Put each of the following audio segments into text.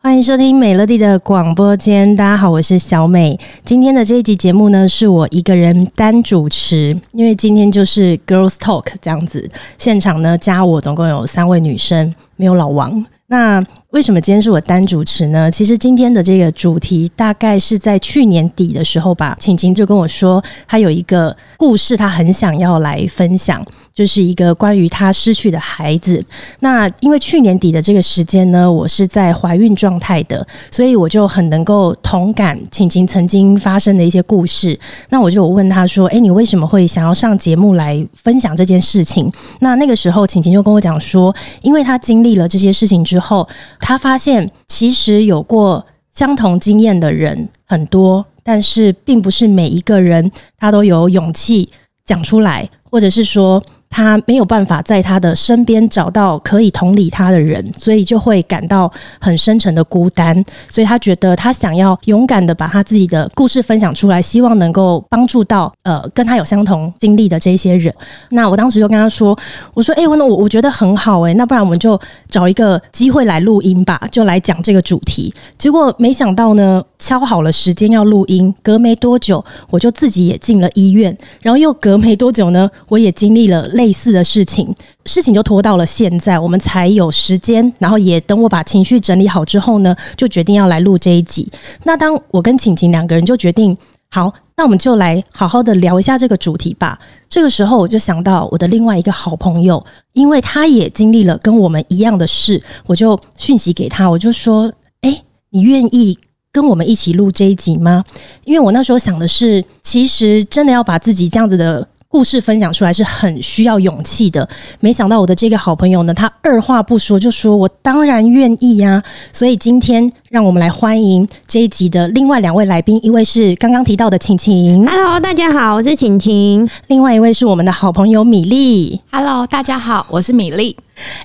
欢迎收听美乐蒂的广播间，大家好，我是小美。今天的这一集节目呢，是我一个人单主持，因为今天就是 Girls Talk 这样子，现场呢加我总共有三位女生，没有老王。那为什么今天是我单主持呢？其实今天的这个主题大概是在去年底的时候吧，晴晴就跟我说，她有一个故事，她很想要来分享。就是一个关于她失去的孩子。那因为去年底的这个时间呢，我是在怀孕状态的，所以我就很能够同感晴晴曾经发生的一些故事。那我就问她说：“诶，你为什么会想要上节目来分享这件事情？”那那个时候，晴晴就跟我讲说，因为她经历了这些事情之后，她发现其实有过相同经验的人很多，但是并不是每一个人他都有勇气讲出来，或者是说。他没有办法在他的身边找到可以同理他的人，所以就会感到很深沉的孤单。所以他觉得他想要勇敢的把他自己的故事分享出来，希望能够帮助到呃跟他有相同经历的这些人。那我当时就跟他说：“我说，哎，我那我我觉得很好哎，那不然我们就找一个机会来录音吧，就来讲这个主题。”结果没想到呢，敲好了时间要录音，隔没多久我就自己也进了医院，然后又隔没多久呢，我也经历了。类类似的事情，事情就拖到了现在，我们才有时间，然后也等我把情绪整理好之后呢，就决定要来录这一集。那当我跟晴晴两个人就决定，好，那我们就来好好的聊一下这个主题吧。这个时候我就想到我的另外一个好朋友，因为他也经历了跟我们一样的事，我就讯息给他，我就说：“诶，你愿意跟我们一起录这一集吗？”因为我那时候想的是，其实真的要把自己这样子的。故事分享出来是很需要勇气的，没想到我的这个好朋友呢，他二话不说就说：“我当然愿意呀！”所以今天让我们来欢迎这一集的另外两位来宾，一位是刚刚提到的晴晴，Hello，大家好，我是晴晴；另外一位是我们的好朋友米粒，Hello，大家好，我是米粒。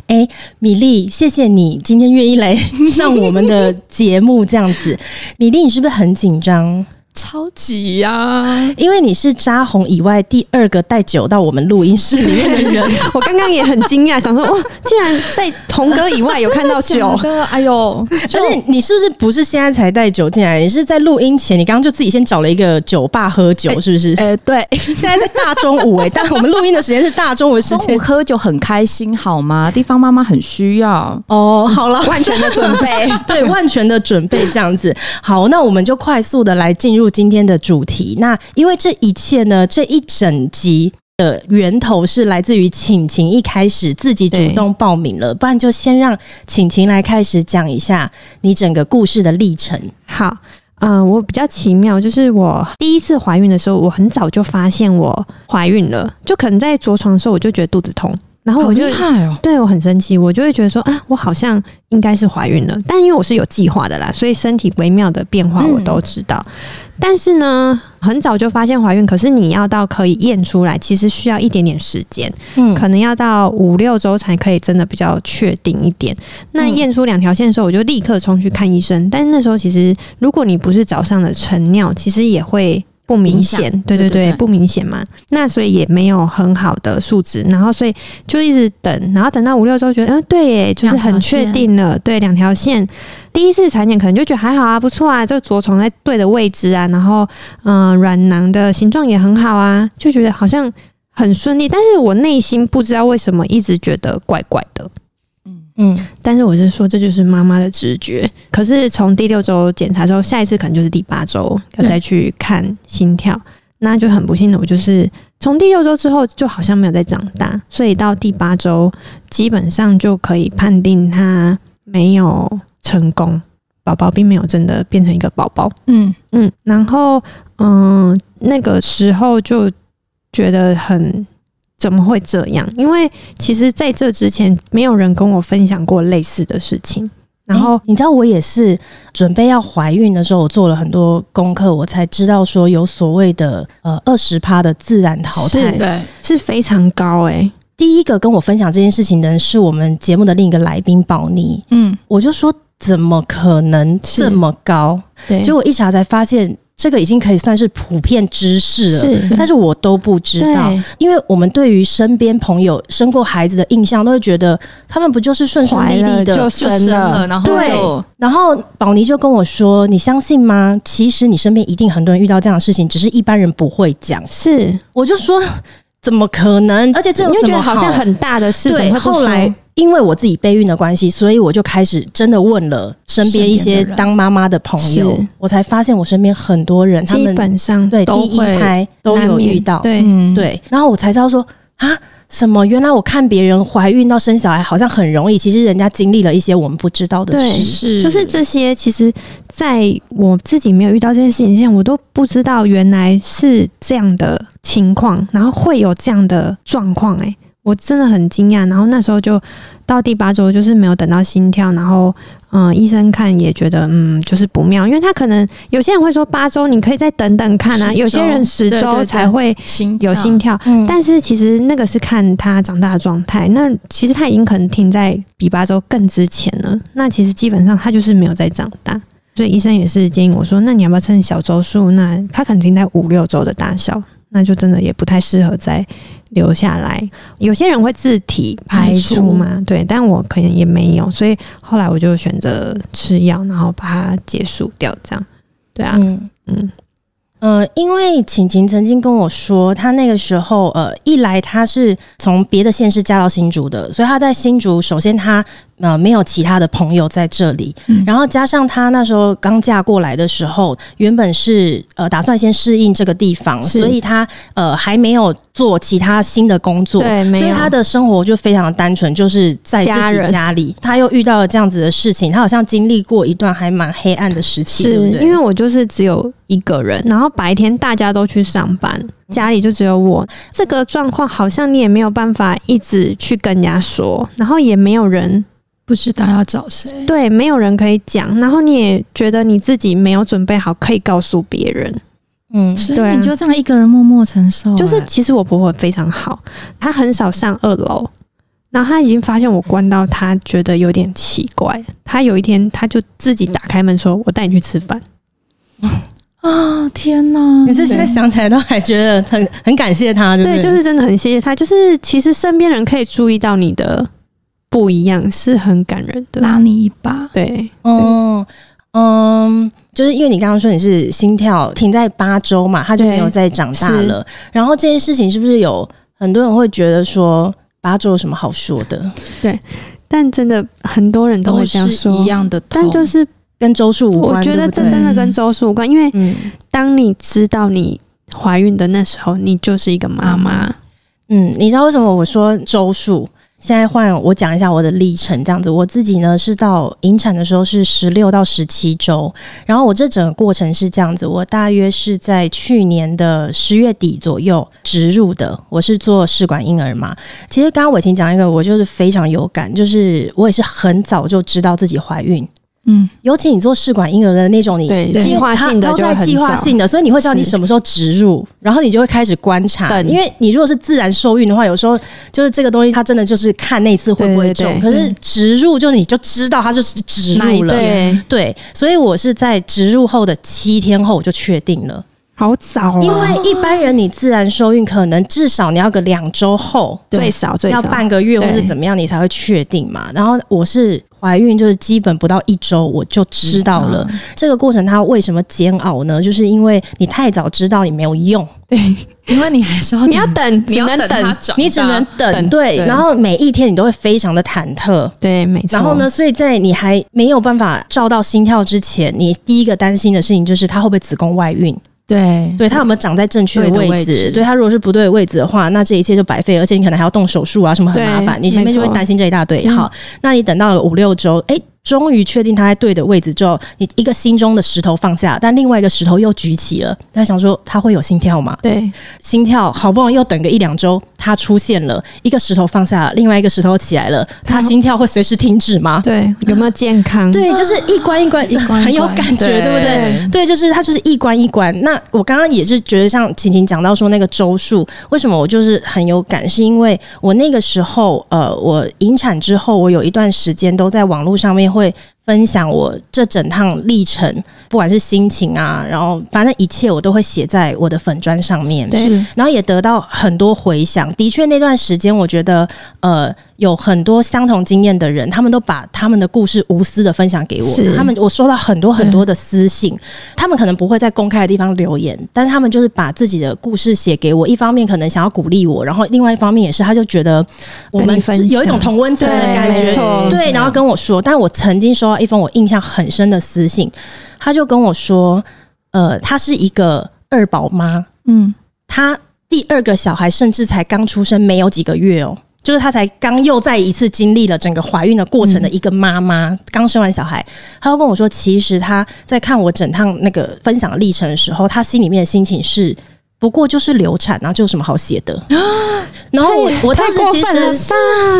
哎，米粒，谢谢你今天愿意来上我们的节目，这样子，米粒，你是不是很紧张？超级呀、啊！因为你是扎红以外第二个带酒到我们录音室里面的人，我刚刚也很惊讶，想说哇，竟然在童哥以外有看到酒，哎呦！而且你是不是不是现在才带酒进来？你是在录音前，你刚刚就自己先找了一个酒吧喝酒，是不是？哎、欸欸，对，现在在大中午哎、欸，但我们录音的时间是大中午的时间，喝酒很开心好吗？地方妈妈很需要哦。好了，万全的准备，对，万全的准备这样子。好，那我们就快速的来进入。入今天的主题，那因为这一切呢，这一整集的源头是来自于晴晴一开始自己主动报名了，不然就先让晴晴来开始讲一下你整个故事的历程。好，嗯、呃，我比较奇妙，就是我第一次怀孕的时候，我很早就发现我怀孕了，就可能在着床的时候，我就觉得肚子痛。然后我就对我很生气，我就会觉得说啊，我好像应该是怀孕了，但因为我是有计划的啦，所以身体微妙的变化我都知道。但是呢，很早就发现怀孕，可是你要到可以验出来，其实需要一点点时间，嗯，可能要到五六周才可以真的比较确定一点。那验出两条线的时候，我就立刻冲去看医生。但是那时候其实，如果你不是早上的晨尿，其实也会。不明显，对对对，不明显嘛。那所以也没有很好的数值，然后所以就一直等，然后等到五六周，觉得嗯，对耶，就是很确定了，对，两条线。第一次产检可能就觉得还好啊，不错啊，就着床在对的位置啊，然后嗯，软囊的形状也很好啊，就觉得好像很顺利。但是我内心不知道为什么一直觉得怪怪的。嗯，但是我是说，这就是妈妈的直觉。可是从第六周检查之后，下一次可能就是第八周要再去看心跳，那就很不幸的，我就是从第六周之后就好像没有再长大，所以到第八周基本上就可以判定他没有成功，宝宝并没有真的变成一个宝宝。嗯嗯，然后嗯，那个时候就觉得很。怎么会这样？因为其实在这之前，没有人跟我分享过类似的事情。然后、欸、你知道，我也是准备要怀孕的时候，我做了很多功课，我才知道说有所谓的呃二十趴的自然淘汰，对，是非常高哎、欸。第一个跟我分享这件事情的人是我们节目的另一个来宾宝妮，嗯，我就说怎么可能这么高？对，结果一查才发现。这个已经可以算是普遍知识了，是，但是我都不知道，因为我们对于身边朋友生过孩子的印象，都会觉得他们不就是顺顺利利的就生了，然后就对，然后宝妮就跟我说：“你相信吗？其实你身边一定很多人遇到这样的事情，只是一般人不会讲。”是，我就说怎么可能？而且这有什么好像很大的事？对，后来。因为我自己备孕的关系，所以我就开始真的问了身边一些当妈妈的朋友，我才发现我身边很多人，他们基本上对第一胎都有遇到，对。对，然后我才知道说啊，什么？原来我看别人怀孕到生小孩好像很容易，其实人家经历了一些我们不知道的事，是。就是这些。其实在我自己没有遇到这件事情之前，我都不知道原来是这样的情况，然后会有这样的状况，哎。我真的很惊讶，然后那时候就到第八周，就是没有等到心跳，然后嗯，医生看也觉得嗯，就是不妙，因为他可能有些人会说八周你可以再等等看啊，有些人十周才会有心跳，但是其实那个是看他长大的状态，那其实他已经可能停在比八周更之前了，那其实基本上他就是没有再长大，所以医生也是建议我说，那你要不要趁小周数？那他可能停在五六周的大小，那就真的也不太适合再。留下来，有些人会自体排出嘛，出对，但我可能也没有，所以后来我就选择吃药，然后把它结束掉，这样，对啊，嗯嗯。呃，因为晴晴曾经跟我说，她那个时候，呃，一来她是从别的县市嫁到新竹的，所以她在新竹，首先她呃没有其他的朋友在这里，嗯、然后加上她那时候刚嫁过来的时候，原本是呃打算先适应这个地方，所以她呃还没有做其他新的工作，对，所以她的生活就非常单纯，就是在自己家里。她又遇到了这样子的事情，她好像经历过一段还蛮黑暗的时期，是对不对？因为我就是只有一个人，然后白天大家都去上班，家里就只有我。这个状况好像你也没有办法一直去跟人家说，然后也没有人不知道要找谁，对，没有人可以讲，然后你也觉得你自己没有准备好可以告诉别人，嗯，所以你就这样一个人默默承受。就是其实我婆婆非常好，她很少上二楼，然后她已经发现我关到，她觉得有点奇怪。她有一天，她就自己打开门说：“我带你去吃饭。”啊、哦、天哪！你是现在想起来都还觉得很很感谢他，对，对，就是真的很谢谢他。就是其实身边人可以注意到你的不一样，是很感人的，拉你一把。对，哦，嗯，就是因为你刚刚说你是心跳停在八周嘛，他就没有再长大了。然后这件事情是不是有很多人会觉得说八周有什么好说的？对，但真的很多人都会这样说一样的，但就是。跟周数无关，我觉得这真的跟周数无关，因为当你知道你怀孕的那时候，你就是一个妈妈。嗯，你知道为什么我说周数？现在换我讲一下我的历程，这样子，我自己呢是到引产的时候是十六到十七周，然后我这整个过程是这样子，我大约是在去年的十月底左右植入的，我是做试管婴儿嘛。其实刚刚我已经讲一个，我就是非常有感，就是我也是很早就知道自己怀孕。嗯，尤其你做试管婴儿的那种，你计划性的，在计划性的，所以你会知道你什么时候植入，然后你就会开始观察。因为你如果是自然受孕的话，有时候就是这个东西，它真的就是看那次会不会中。可是植入，就是你就知道它就是植入了。对，所以我是在植入后的七天后我就确定了，好早。因为一般人你自然受孕，可能至少你要个两周后，最少最少要半个月或是怎么样，你才会确定嘛。然后我是。怀孕就是基本不到一周我就知道了，这个过程它为什么煎熬呢？就是因为你太早知道你没有用，对，因为你还说你要等，只能等，你只能等，对，然后每一天你都会非常的忐忑，对，没错。然后呢，所以在你还没有办法照到心跳之前，你第一个担心的事情就是它会不会子宫外孕。对，对，它有没有长在正确的位置？对，它如果是不对的位置的话，那这一切就白费，而且你可能还要动手术啊，什么很麻烦。你前面就会担心这一大堆。好，那你等到了五六周，哎。终于确定他在对的位置之后，你一个心中的石头放下，但另外一个石头又举起了。他想说他会有心跳吗？对，心跳好不容易又等个一两周，他出现了，一个石头放下了，另外一个石头起来了，他心跳会随时停止吗？对，有没有健康？对，就是一关一关，一关很有感觉，对，对不对？对，就是他就是一关一关。那我刚刚也是觉得像晴晴讲到说那个周数，为什么我就是很有感？是因为我那个时候呃，我引产之后，我有一段时间都在网络上面。会分享我这整趟历程，不管是心情啊，然后反正一切我都会写在我的粉砖上面。对，然后也得到很多回响。的确，那段时间我觉得，呃，有很多相同经验的人，他们都把他们的故事无私的分享给我。是他们，我收到很多很多的私信，他们可能不会在公开的地方留言，但是他们就是把自己的故事写给我。一方面可能想要鼓励我，然后另外一方面也是，他就觉得我们有一种同温层的感觉。对，对，然后跟我说，但我曾经收到一封我印象很深的私信，他就跟我说，呃，她是一个二宝妈，嗯，她第二个小孩甚至才刚出生没有几个月哦，就是她才刚又再一次经历了整个怀孕的过程的一个妈妈，刚生完小孩，她就跟我说，其实她在看我整趟那个分享的历程的时候，她心里面的心情是。不过就是流产，然后就有什么好写的？然后我我当时其实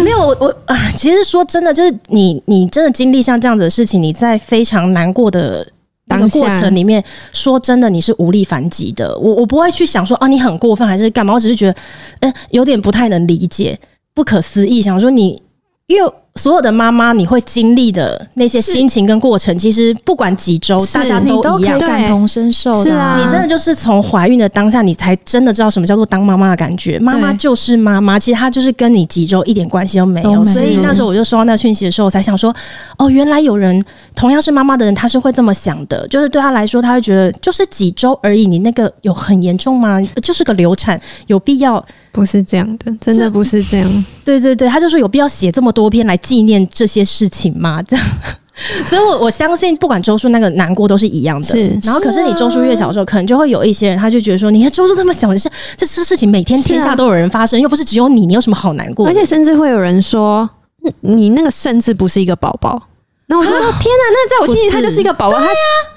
没有我我啊，其实说真的，就是你你真的经历像这样子的事情，你在非常难过的那个过程里面，说真的你是无力反击的。我我不会去想说啊，你很过分还是干嘛？我只是觉得，嗯，有点不太能理解，不可思议，想说你因为。所有的妈妈，你会经历的那些心情跟过程，其实不管几周，大家都一样，感同身受的。是啊，你真的就是从怀孕的当下，你才真的知道什么叫做当妈妈的感觉。妈妈就是妈妈，其实她就是跟你几周一点关系都没有。所以那时候我就收到那讯息的时候，我才想说，哦，原来有人同样是妈妈的人，他是会这么想的。就是对他来说，他会觉得就是几周而已，你那个有很严重吗？就是个流产，有必要？不是这样的，真的不是这样。对对对，他就说有必要写这么多篇来纪念这些事情吗？这样，所以我我相信，不管周叔那个难过都是一样的。是，然后可是你周叔越小的时候，可能就会有一些人，他就觉得说，你看周叔这么小，你是这这事情每天天下都有人发生，又不是只有你，你有什么好难过？而且甚至会有人说，你那个甚至不是一个宝宝。那我就说，天哪，那在我心里他就是一个宝宝。对呀，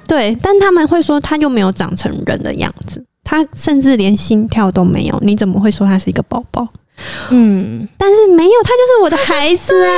对，但他们会说，他又没有长成人的样子。他甚至连心跳都没有，你怎么会说他是一个宝宝？嗯，但是没有，他就是我的孩子啊，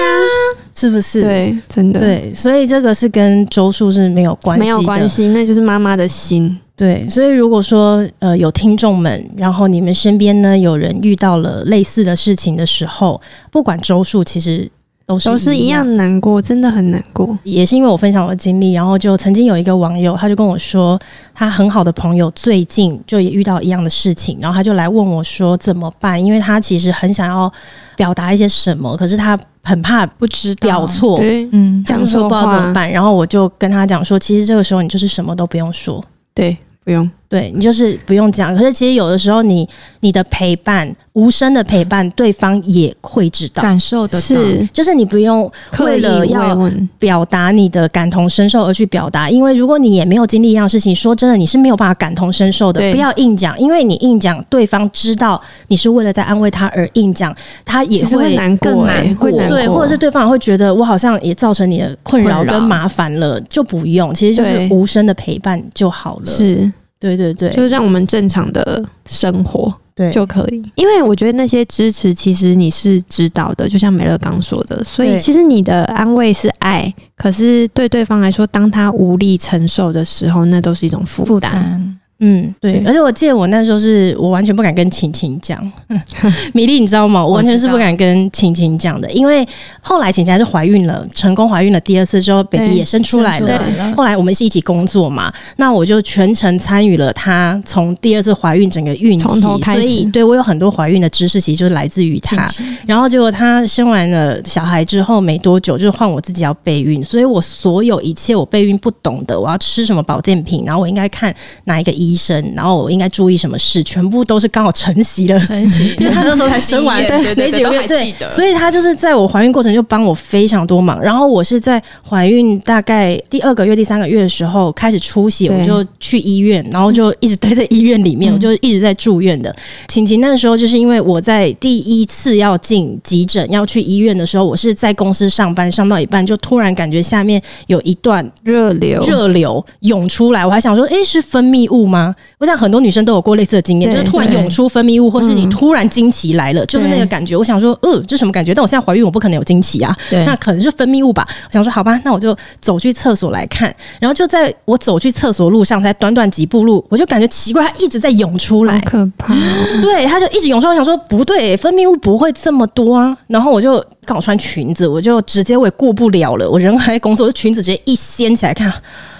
是不是？对，真的对，所以这个是跟周数是没有关系，没有关系，那就是妈妈的心。对，所以如果说呃有听众们，然后你们身边呢有人遇到了类似的事情的时候，不管周数，其实。都是，都是一样难过，真的很难过。也是因为我分享我的经历，然后就曾经有一个网友，他就跟我说，他很好的朋友最近就也遇到一样的事情，然后他就来问我说怎么办？因为他其实很想要表达一些什么，可是他很怕不知表错，嗯，讲错不知道怎么办。然后我就跟他讲说，其实这个时候你就是什么都不用说，对，不用，对你就是不用讲。可是其实有的时候你，你你的陪伴。无声的陪伴，对方也会知道，感受的是，就是你不用为了要表达你的感同身受而去表达，因为如果你也没有经历一样事情，说真的，你是没有办法感同身受的。不要硬讲，因为你硬讲，对方知道你是为了在安慰他而硬讲，他也会难过，难过，对，或者是对方会觉得我好像也造成你的困扰跟麻烦了，就不用，其实就是无声的陪伴就好了。是，对对对，就是让我们正常的生活。对，就可以，因为我觉得那些支持其实你是知道的，就像美乐刚说的，所以其实你的安慰是爱，可是对对方来说，当他无力承受的时候，那都是一种负担。嗯，对，而且我记得我那时候是我完全不敢跟晴晴讲，米粒你知道吗？我完全是不敢跟晴晴讲的，因为后来晴晴还是怀孕了，成功怀孕了第二次之后，baby 也生出来了。后来我们是一起工作嘛，那我就全程参与了她从第二次怀孕整个孕期，所以对我有很多怀孕的知识，其实就是来自于她。然后结果她生完了小孩之后没多久，就换我自己要备孕，所以我所有一切我备孕不懂的，我要吃什么保健品，然后我应该看哪一个医。医生，然后我应该注意什么事，全部都是刚好承袭了，承袭，因为他那时候才生完，对，没几个月，对，所以他就是在我怀孕过程就帮我非常多忙。然后我是在怀孕大概第二个月、第三个月的时候开始出血，我就去医院，然后就一直待在医院里面，我就一直在住院的。晴晴那个时候就是因为我在第一次要进急诊要去医院的时候，我是在公司上班，上到一半就突然感觉下面有一段热流，热流涌出来，我还想说，诶，是分泌物吗？吗？我想很多女生都有过类似的经验，就是突然涌出分泌物，或是你突然经期来了，就是那个感觉。我想说，呃，这什么感觉？但我现在怀孕，我不可能有经期啊，那可能是分泌物吧。我想说，好吧，那我就走去厕所来看。然后就在我走去厕所路上，才短短几步路，我就感觉奇怪，它一直在涌出来，可怕。对，它就一直涌出来。我想说，不对，分泌物不会这么多啊。然后我就刚好穿裙子，我就直接我也过不了了。我人还在公司，我就裙子直接一掀起来看。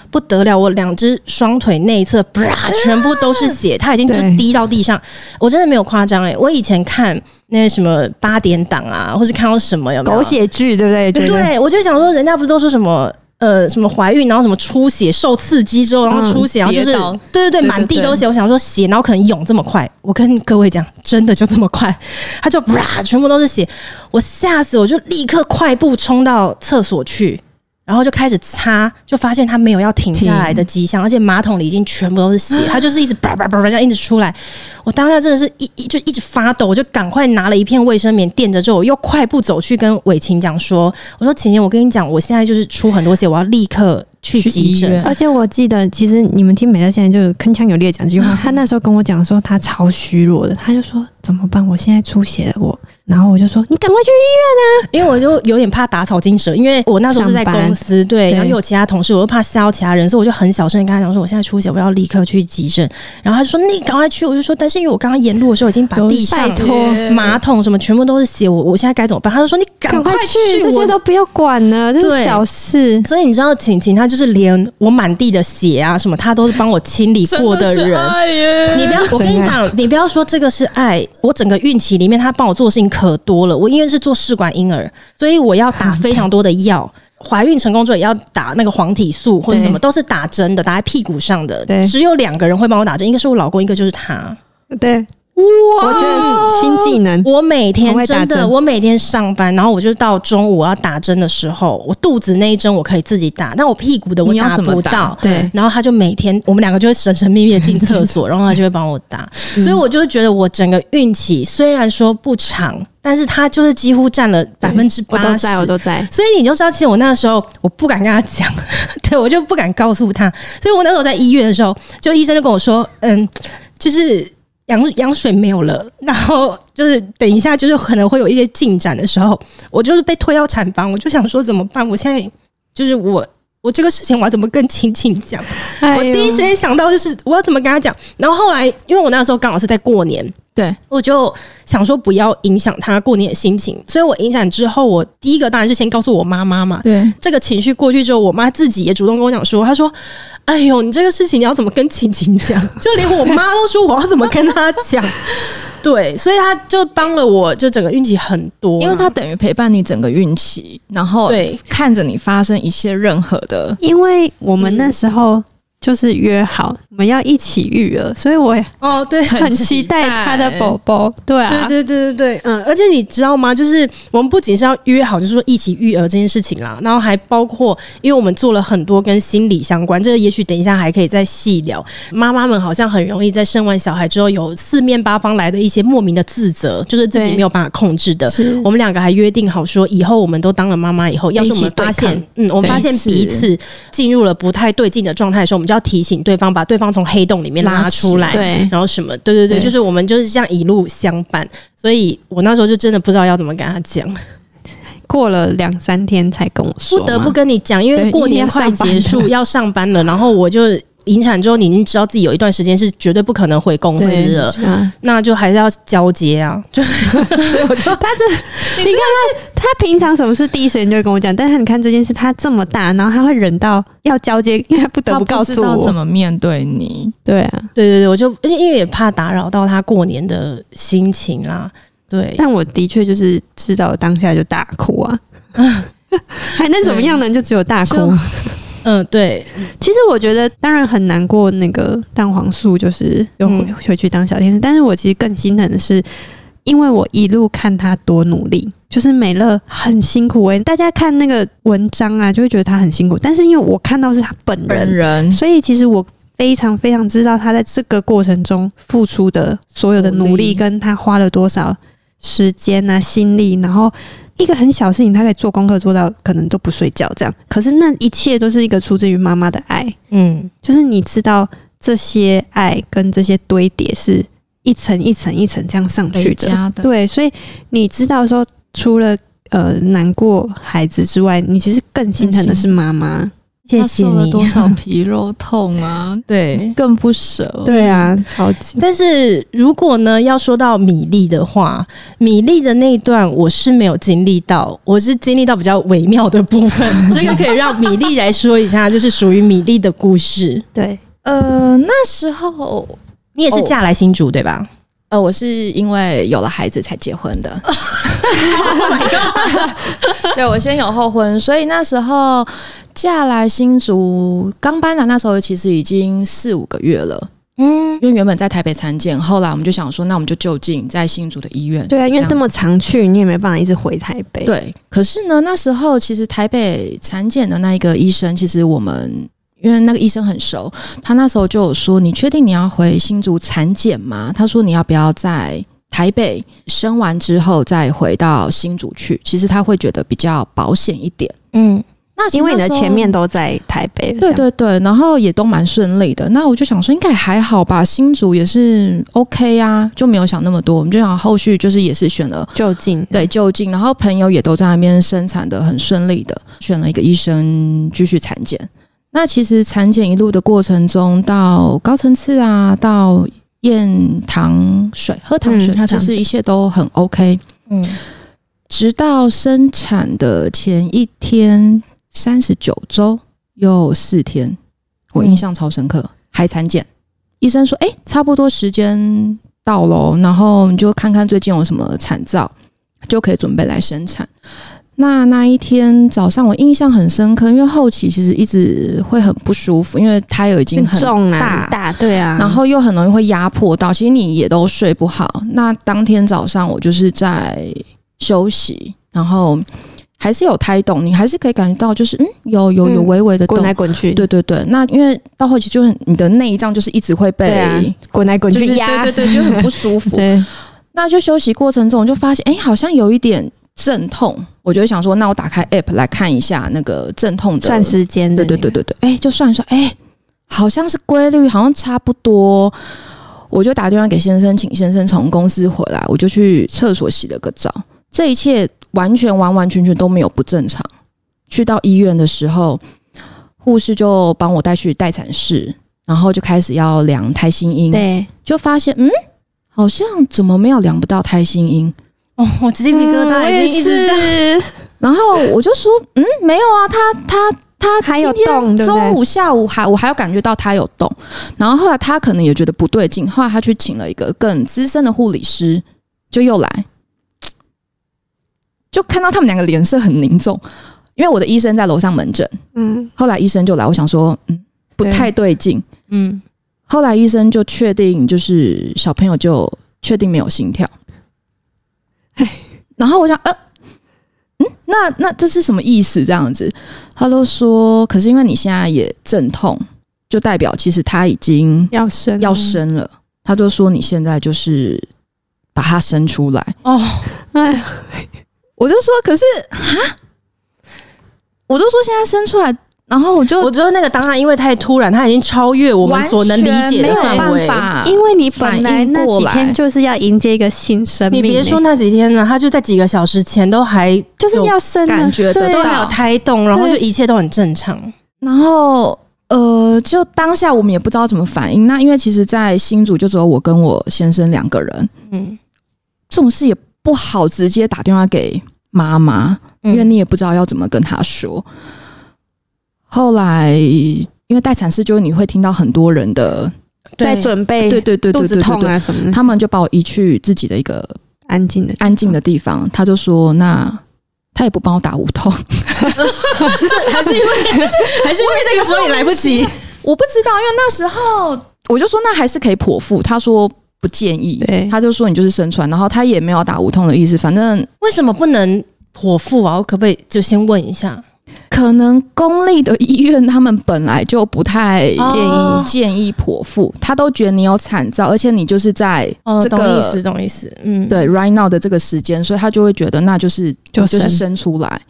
不得了！我两只双腿内侧，啪，全部都是血，它已经就滴到地上。我真的没有夸张诶，我以前看那些什么八点档啊，或是看到什么有没有狗血剧，对不对？对，对，我就想说，人家不是都说什么呃什么怀孕，然后什么出血受刺激之后，然后出血，然后就是对对对，满地都血。我想说血，然后可能涌这么快。我跟各位讲，真的就这么快，它就啪，全部都是血。我吓死，我就立刻快步冲到厕所去。然后就开始擦，就发现他没有要停下来的迹象，而且马桶里已经全部都是血，他就是一直叭叭叭叭这样一直出来。我当下真的是一一就一直发抖，我就赶快拿了一片卫生棉垫着，之后我又快步走去跟伟琴讲说：“我说晴晴，我跟你讲，我现在就是出很多血，我要立刻去急诊。”而且我记得，其实你们听美乐现在就铿锵有力讲这句话，他那时候跟我讲说他超虚弱的，他就说怎么办？我现在出血了，我。然后我就说：“你赶快去医院啊！” 因为我就有点怕打草惊蛇，因为我那时候是在公司，对，然后又有其他同事，我又怕吓到其他人，所以我就很小声跟他讲说：“我现在出血，我要立刻去急诊。”然后他就说：“你赶快去！”我就说：“但是因为我刚刚沿路的时候已经把地上、马桶什么全部都是血，我我现在该怎么办？”他就说：“你赶快去，这些都不要管了，这是小事。”所以你知道，晴晴她就是连我满地的血啊什么，她都是帮我清理过的人。你不要，我跟你讲，你不要说这个是爱，我整个孕期里面她帮我做的事情可多了，我因为是做试管婴儿，所以我要打非常多的药。怀孕成功之后也要打那个黄体素或者什么，都是打针的，打在屁股上的。对，只有两个人会帮我打针，一个是我老公，一个就是他。对。哇！我觉得新技能，我每天真的，我每天上班，然后我就到中午我要打针的时候，我肚子那一针我可以自己打，但我屁股的我打不到。对，然后他就每天，我们两个就会神神秘秘的进厕所，然后他就会帮我打。所以我就觉得我整个运气虽然说不长，但是他就是几乎占了百分之八十。我都在，我都在。所以你就知道，其实我那个时候我不敢跟他讲，对，我就不敢告诉他。所以我那时候在医院的时候，就医生就跟我说，嗯，就是。羊羊水没有了，然后就是等一下，就是可能会有一些进展的时候，我就是被推到产房，我就想说怎么办？我现在就是我，我这个事情我要怎么跟亲亲讲？哎、我第一时间想到就是我要怎么跟他讲。然后后来，因为我那时候刚好是在过年，对，我就想说不要影响他过年的心情，所以我影响之后，我第一个当然是先告诉我妈妈嘛。对，这个情绪过去之后，我妈自己也主动跟我讲说，她说。哎呦，你这个事情你要怎么跟晴晴讲？就连我妈都说我要怎么跟她讲。对，所以她就帮了我，就整个运气很多，因为她等于陪伴你整个孕期，然后对看着你发生一些任何的，因为我们那时候。就是约好我们要一起育儿，所以我也哦对，很期待他的宝宝。对啊，对对对对对，嗯，而且你知道吗？就是我们不仅是要约好，就是说一起育儿这件事情啦，然后还包括，因为我们做了很多跟心理相关，这个也许等一下还可以再细聊。妈妈们好像很容易在生完小孩之后，有四面八方来的一些莫名的自责，就是自己没有办法控制的。是我们两个还约定好说，以后我们都当了妈妈以后，要是我们发现，嗯，我们发现彼此进入了不太对劲的状态的时候，我们就要提醒对方，把对方从黑洞里面拉出来，对，然后什么，对对对，对。就是我们就是这样一路相伴。所以我那时候就真的不知道要怎么跟他讲，过了两三天才跟我说，不得不跟你讲，因为过年快结束要上班了，然后我就。引产之后，你已经知道自己有一段时间是绝对不可能回公司了，啊、那就还是要交接啊。就 所以我就他这，你看他，他平常什么事第一时间就会跟我讲，但是你看这件事，他这么大，然后他会忍到要交接，因为他不得不告诉我怎么面对你。对啊，对对对，我就因为也怕打扰到他过年的心情啦。对，但我的确就是知道当下就大哭啊，还能怎么样呢？就只有大哭。嗯，对，其实我觉得当然很难过，那个蛋黄素就是又回回去当小天使。嗯、但是我其实更心疼的是，因为我一路看他多努力，就是美乐很辛苦哎、欸。大家看那个文章啊，就会觉得他很辛苦，但是因为我看到是他本人，本人所以其实我非常非常知道他在这个过程中付出的所有的努力，跟他花了多少时间啊心力，然后。一个很小的事情，他可以做功课做到可能都不睡觉这样，可是那一切都是一个出自于妈妈的爱，嗯，就是你知道这些爱跟这些堆叠是一层一层一层这样上去的。的对，所以你知道说，除了呃难过孩子之外，你其实更心疼的是妈妈。谢谢你，受了多少皮肉痛啊！对，更不舍。对啊，超级。但是如果呢，要说到米粒的话，米粒的那一段我是没有经历到，我是经历到比较微妙的部分。这个可以让米粒来说一下，就是属于米粒的故事。对，呃，那时候你也是嫁来新竹对吧？呃，我是因为有了孩子才结婚的。Oh my god！对，我先有后婚，所以那时候。嫁来新竹，刚搬来那时候其实已经四五个月了。嗯，因为原本在台北产检，后来我们就想说，那我们就就近在新竹的医院。对啊，因为这么常去，你也没办法一直回台北。对，可是呢，那时候其实台北产检的那一个医生，其实我们因为那个医生很熟，他那时候就有说：“你确定你要回新竹产检吗？”他说：“你要不要在台北生完之后再回到新竹去？其实他会觉得比较保险一点。”嗯。那因为你的前面都在台北，对对对，然后也都蛮顺利的。那我就想说，应该还好吧，新竹也是 OK 啊，就没有想那么多。我们就想后续就是也是选了就近，对就近，然后朋友也都在那边生产的很顺利的，选了一个医生继续产检。那其实产检一路的过程中，到高层次啊，到验糖水、喝糖水，其实一切都很 OK。嗯，直到生产的前一天。三十九周又四天，我印象超深刻。嗯、还产检，医生说：“哎、欸，差不多时间到了，然后你就看看最近有什么产兆，就可以准备来生产。”那那一天早上，我印象很深刻，因为后期其实一直会很不舒服，因为胎儿已经很重大，大对啊，然后又很容易会压迫到，其实你也都睡不好。那当天早上我就是在休息，然后。还是有胎动，你还是可以感觉到，就是嗯，有有有微微的动、来滚去。对对对，那因为到后期就很，你的内脏就是一直会被滚、啊、来滚去压，对对对，就很不舒服。对，那就休息过程中，我就发现，哎、欸，好像有一点阵痛，我就想说，那我打开 app 来看一下那个阵痛的算时间。对对对对对，哎、欸，就算算，哎、欸，好像是规律，好像差不多。我就打电话给先生，请先生从公司回来，我就去厕所洗了个澡，这一切。完全完完全全都没有不正常。去到医院的时候，护士就帮我带去待产室，然后就开始要量胎心音。对，就发现嗯，好像怎么没有量不到胎心音？哦，我鸡皮疙瘩已经一直在。然后我就说嗯，没有啊，他他他还有动，中午下午还我还有感觉到他有动。然后后来他可能也觉得不对劲，后来他去请了一个更资深的护理师，就又来。就看到他们两个脸色很凝重，因为我的医生在楼上门诊，嗯，后来医生就来，我想说，嗯，不太对劲，嗯，后来医生就确定，就是小朋友就确定没有心跳，哎，然后我想，呃，嗯，那那这是什么意思？这样子，他都说，可是因为你现在也阵痛，就代表其实他已经要生要生了，他就说你现在就是把他生出来。哦，哎呀。我就说，可是啊，我就说现在生出来，然后我就我觉得那个当然因为太突然，他已经超越我们所能理解的范围，因为你本来那几天就是要迎接一个新生命，你别说那几天了，他就在几个小时前都还就是要生，感觉得都还有胎动，然后就一切都很正常，然后呃，就当下我们也不知道怎么反应。那因为其实，在新组就只有我跟我先生两个人，嗯，这种事也。不好直接打电话给妈妈，因为你也不知道要怎么跟她说。后来，因为待产室就是你会听到很多人的在准备，对对对，肚子痛啊什么，他们就把我移去自己的一个安静的安静的地方。他就说：“那他也不帮我打无痛，这还是因为就是 还是因为那个时候也来不及，我不知道，因为那时候我就说那还是可以剖腹。他说。不建议，对，他就说你就是生穿，然后他也没有打无痛的意思，反正为什么不能剖腹啊？我可不可以就先问一下？可能公立的医院他们本来就不太建议、哦、建议剖腹，他都觉得你有产兆，而且你就是在这个、哦、意思，懂意思，嗯，对，right now 的这个时间，所以他就会觉得那就是就，就是生出来，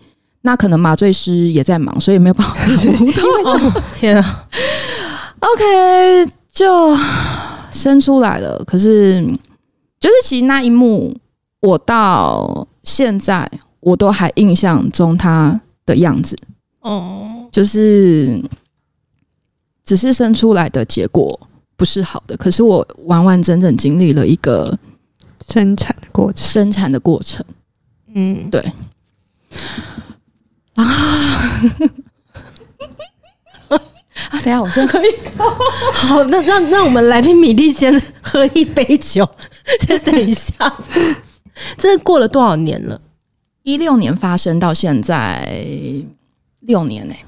那可能麻醉师也在忙，所以没有办法打无痛。天啊，OK。就生出来了。可是，就是其实那一幕，我到现在我都还印象中他的样子。哦，就是只是生出来的结果不是好的，可是我完完整整经历了一个生产的过程，生产的过程。嗯，对。啊，啊！等下，我先喝一口。好，那那那我们来宾米粒先喝一杯酒。先等一下，这过了多少年了？一六年发生到现在六年呢、欸，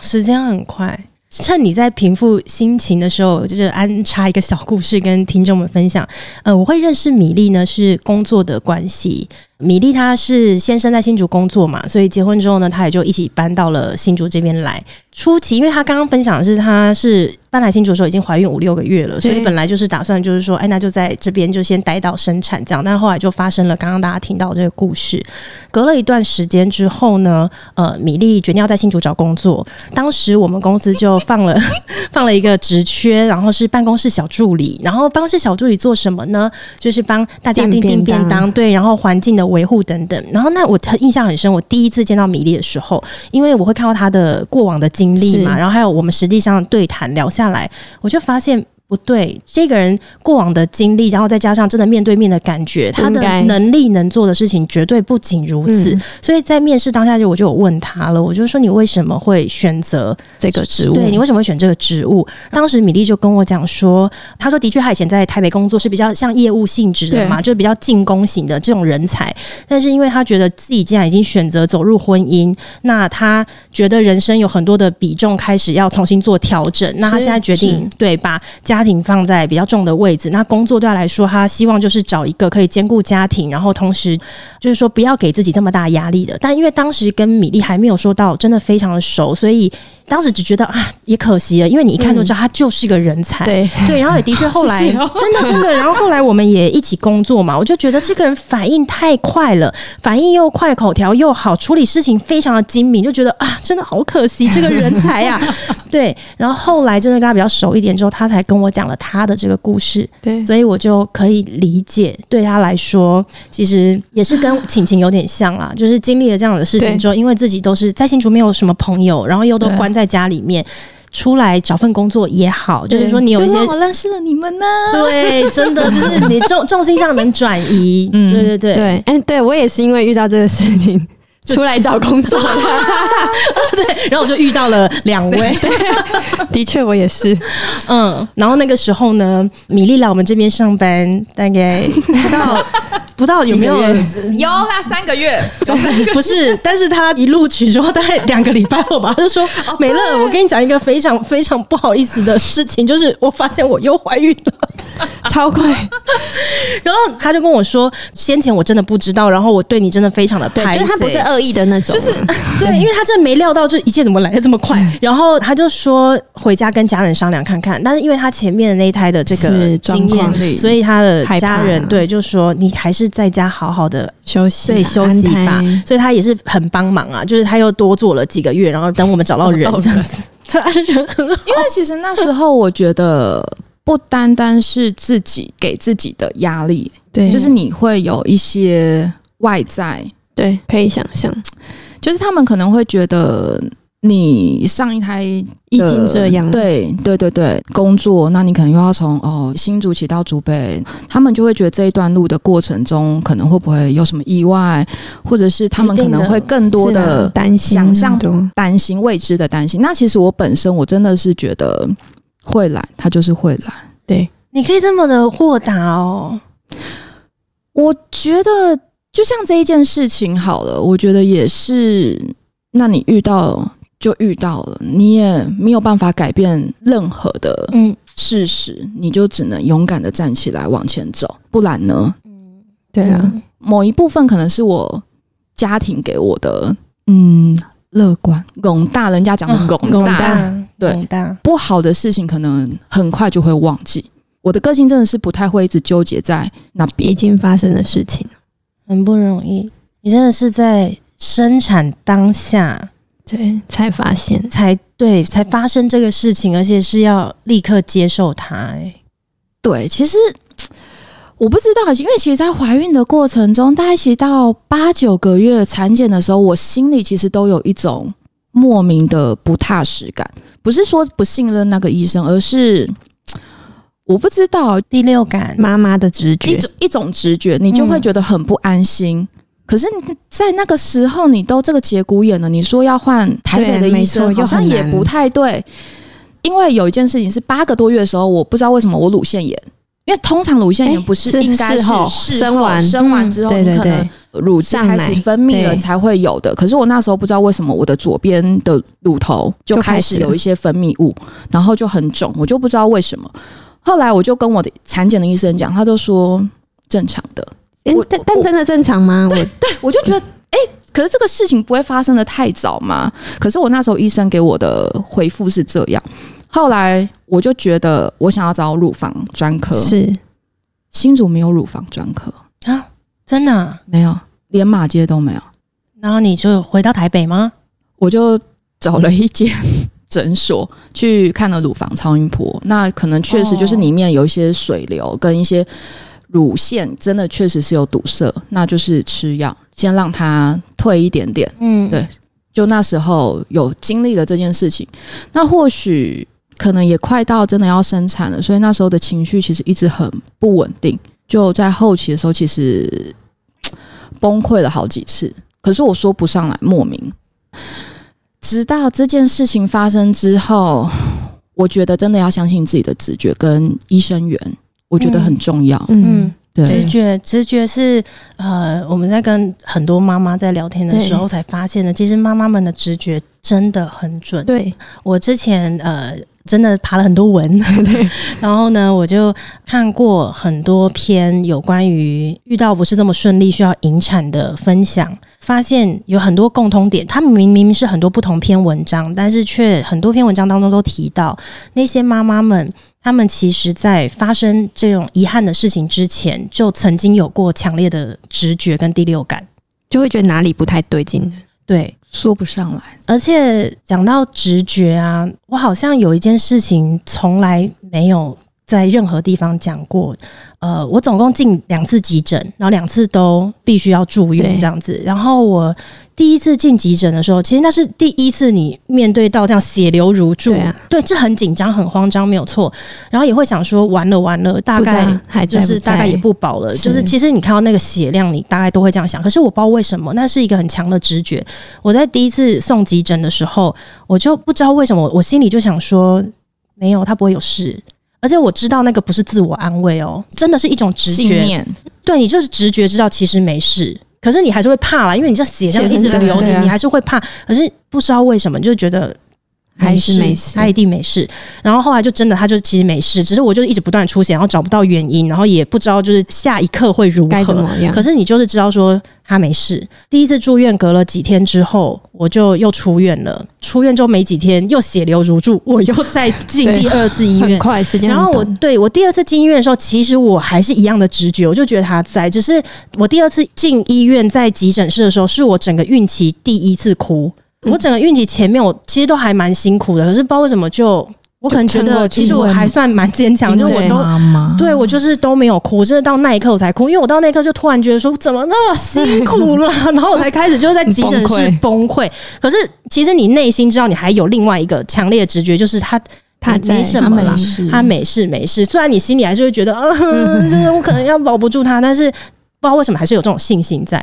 时间很快。趁你在平复心情的时候，就是安插一个小故事跟听众们分享。呃，我会认识米粒呢，是工作的关系。米莉她是先生在新竹工作嘛，所以结婚之后呢，她也就一起搬到了新竹这边来。初期，因为她刚刚分享的是她是搬来新竹的时候已经怀孕五六个月了，所以本来就是打算就是说，哎，那就在这边就先待到生产这样。但是后来就发生了刚刚大家听到这个故事。隔了一段时间之后呢，呃，米莉决定要在新竹找工作。当时我们公司就放了 放了一个职缺，然后是办公室小助理。然后办公室小助理做什么呢？就是帮大家订订便当，便当，对，然后环境的维护等等。然后那我印象很深，我第一次见到米粒的时候，因为我会看到他的过往的经历嘛，然后还有我们实际上对谈聊下来，我就发现。不对，这个人过往的经历，然后再加上真的面对面的感觉，他的能力能做的事情绝对不仅如此。嗯、所以在面试当下就我就有问他了，我就说，你为什么会选择这个职务？对，你为什么会选这个职务？当时米粒就跟我讲说，他说的确他以前在台北工作是比较像业务性质的嘛，就是比较进攻型的这种人才。但是因为他觉得自己既然已经选择走入婚姻，那他觉得人生有很多的比重开始要重新做调整。那他现在决定对把家庭放在比较重的位置，那工作对他来说，他希望就是找一个可以兼顾家庭，然后同时就是说不要给自己这么大压力的。但因为当时跟米粒还没有说到真的非常的熟，所以当时只觉得啊，也可惜了，因为你一看就知道他就是个人才。对。对，然后也的确后来 真的真的，然后后来我们也一起工作嘛，我就觉得这个人反应太快了，反应又快，口条又好，处理事情非常的精明，就觉得啊，真的好可惜这个人才呀。对，然后后来真的跟他比较熟一点之后，他才跟我讲了他的这个故事，对，所以我就可以理解，对他来说，其实也是跟晴晴有点像啦，就是经历了这样的事情之后，因为自己都是在新竹没有什么朋友，然后又都关在家里面，出来找份工作也好，就是说你有一些，我认识了你们呢，对，真的就是你重重心上能转移，嗯，对对对，对，哎，对我也是因为遇到这个事情。出来找工作。的，对，然后我就遇到了两位，的确我也是，嗯，然后那个时候呢，米粒来我们这边上班，大概不到不到有没有有那三个月，有三个不是，但是他一录取之后大概两个礼拜后吧，他就说美乐，我跟你讲一个非常非常不好意思的事情，就是我发现我又怀孕了，超快，然后他就跟我说，先前我真的不知道，然后我对你真的非常的排斥，就是他不是恶意的那种，就是 对，因为他真的没料到，就一切怎么来的这么快。嗯、然后他就说回家跟家人商量看看，但是因为他前面的那一胎的这个经验，所以他的家人对就说你还是在家好好的休息，对休息吧。所以他也是很帮忙啊，就是他又多做了几个月，然后等我们找到人 这样子，他人很好。因为其实那时候我觉得不单单是自己给自己的压力，对，就是你会有一些外在。对，可以想象，就是他们可能会觉得你上一胎已经这样，对对对对，工作，那你可能又要从哦新竹起到竹北，他们就会觉得这一段路的过程中可能会不会有什么意外，或者是他们可能会更多的担心、想象、担心未知的担心。那其实我本身我真的是觉得会来，他就是会来。对，你可以这么的豁达哦，我觉得。就像这一件事情好了，我觉得也是。那你遇到就遇到了，你也没有办法改变任何的嗯事实，嗯、你就只能勇敢的站起来往前走，不然呢？嗯，对啊，某一部分可能是我家庭给我的嗯乐观，广大人家讲的广大，对，不好的事情可能很快就会忘记。我的个性真的是不太会一直纠结在那边已经发生的事情。很不容易，你真的是在生产当下对，才发现，才对，才发生这个事情，而且是要立刻接受它。哎，对，其实我不知道，因为其实，在怀孕的过程中，大概其实到八九个月产检的时候，我心里其实都有一种莫名的不踏实感，不是说不信任那个医生，而是我不知道第六感，妈妈的直觉，一种一种直觉，你就会觉得很不安心。嗯可是你在那个时候，你都这个节骨眼了，你说要换台北的医生，好像也不太对。因为有一件事情是八个多月的时候，我不知道为什么我乳腺炎，因为通常乳腺炎不是应该是生完生完之后，你可能乳汁开始分泌了才会有的。可是我那时候不知道为什么我的左边的乳头就开始有一些分泌物，然后就很肿，我就不知道为什么。后来我就跟我的产检的医生讲，他就说正常的。欸、但但真的正常吗？我对，对我就觉得，哎、欸，可是这个事情不会发生的太早吗？可是我那时候医生给我的回复是这样。后来我就觉得，我想要找乳房专科，是新竹没有乳房专科啊？真的、啊、没有，连马街都没有。然后你就回到台北吗？我就找了一间诊所去看了乳房超音波，那可能确实就是里面有一些水流跟一些。乳腺真的确实是有堵塞，那就是吃药，先让它退一点点。嗯，对，就那时候有经历了这件事情，那或许可能也快到真的要生产了，所以那时候的情绪其实一直很不稳定，就在后期的时候其实 崩溃了好几次，可是我说不上来莫名。直到这件事情发生之后，我觉得真的要相信自己的直觉跟医生缘。我觉得很重要。嗯，对，直觉，直觉是呃，我们在跟很多妈妈在聊天的时候才发现的。其实妈妈们的直觉真的很准。对，我之前呃。真的爬了很多文，对，然后呢，我就看过很多篇有关于遇到不是这么顺利需要引产的分享，发现有很多共通点。他们明明是很多不同篇文章，但是却很多篇文章当中都提到那些妈妈们，她们其实在发生这种遗憾的事情之前，就曾经有过强烈的直觉跟第六感，就会觉得哪里不太对劲。对。说不上来，而且讲到直觉啊，我好像有一件事情从来没有在任何地方讲过。呃，我总共进两次急诊，然后两次都必须要住院这样子。然后我第一次进急诊的时候，其实那是第一次你面对到这样血流如注，对这很紧张、很慌张，没有错。然后也会想说，完了完了，大概就是大概也不保了。就是其实你看到那个血量，你大概都会这样想。可是我不知道为什么，那是一个很强的直觉。我在第一次送急诊的时候，我就不知道为什么，我心里就想说，没有，他不会有事。而且我知道那个不是自我安慰哦，真的是一种直觉。对，你就是直觉知道其实没事，可是你还是会怕啦，因为你这血这样一直流，你你还是会怕。可是不知道为什么，就觉得。还是没事，他一定没事。然后后来就真的，他就其实没事，只是我就一直不断出血，然后找不到原因，然后也不知道就是下一刻会如何。可是你就是知道说他没事。第一次住院隔了几天之后，我就又出院了。出院之后没几天，又血流如注，我又再进 第二次医院。快时间。然后我对我第二次进医院的时候，其实我还是一样的直觉，我就觉得他在。只是我第二次进医院在急诊室的时候，是我整个孕期第一次哭。我整个孕期前面，我其实都还蛮辛苦的，可是不知道为什么就我可能觉得，其实我还算蛮坚强，就我都对我就是都没有哭，真的到那一刻我才哭，因为我到那一刻就突然觉得说怎么那么辛苦了，然后我才开始就在急诊室崩溃。可是其实你内心知道，你还有另外一个强烈的直觉，就是他他没什么啦，他没事没事。虽然你心里还是会觉得，嗯，就 是我可能要保不住他，但是不知道为什么还是有这种信心在。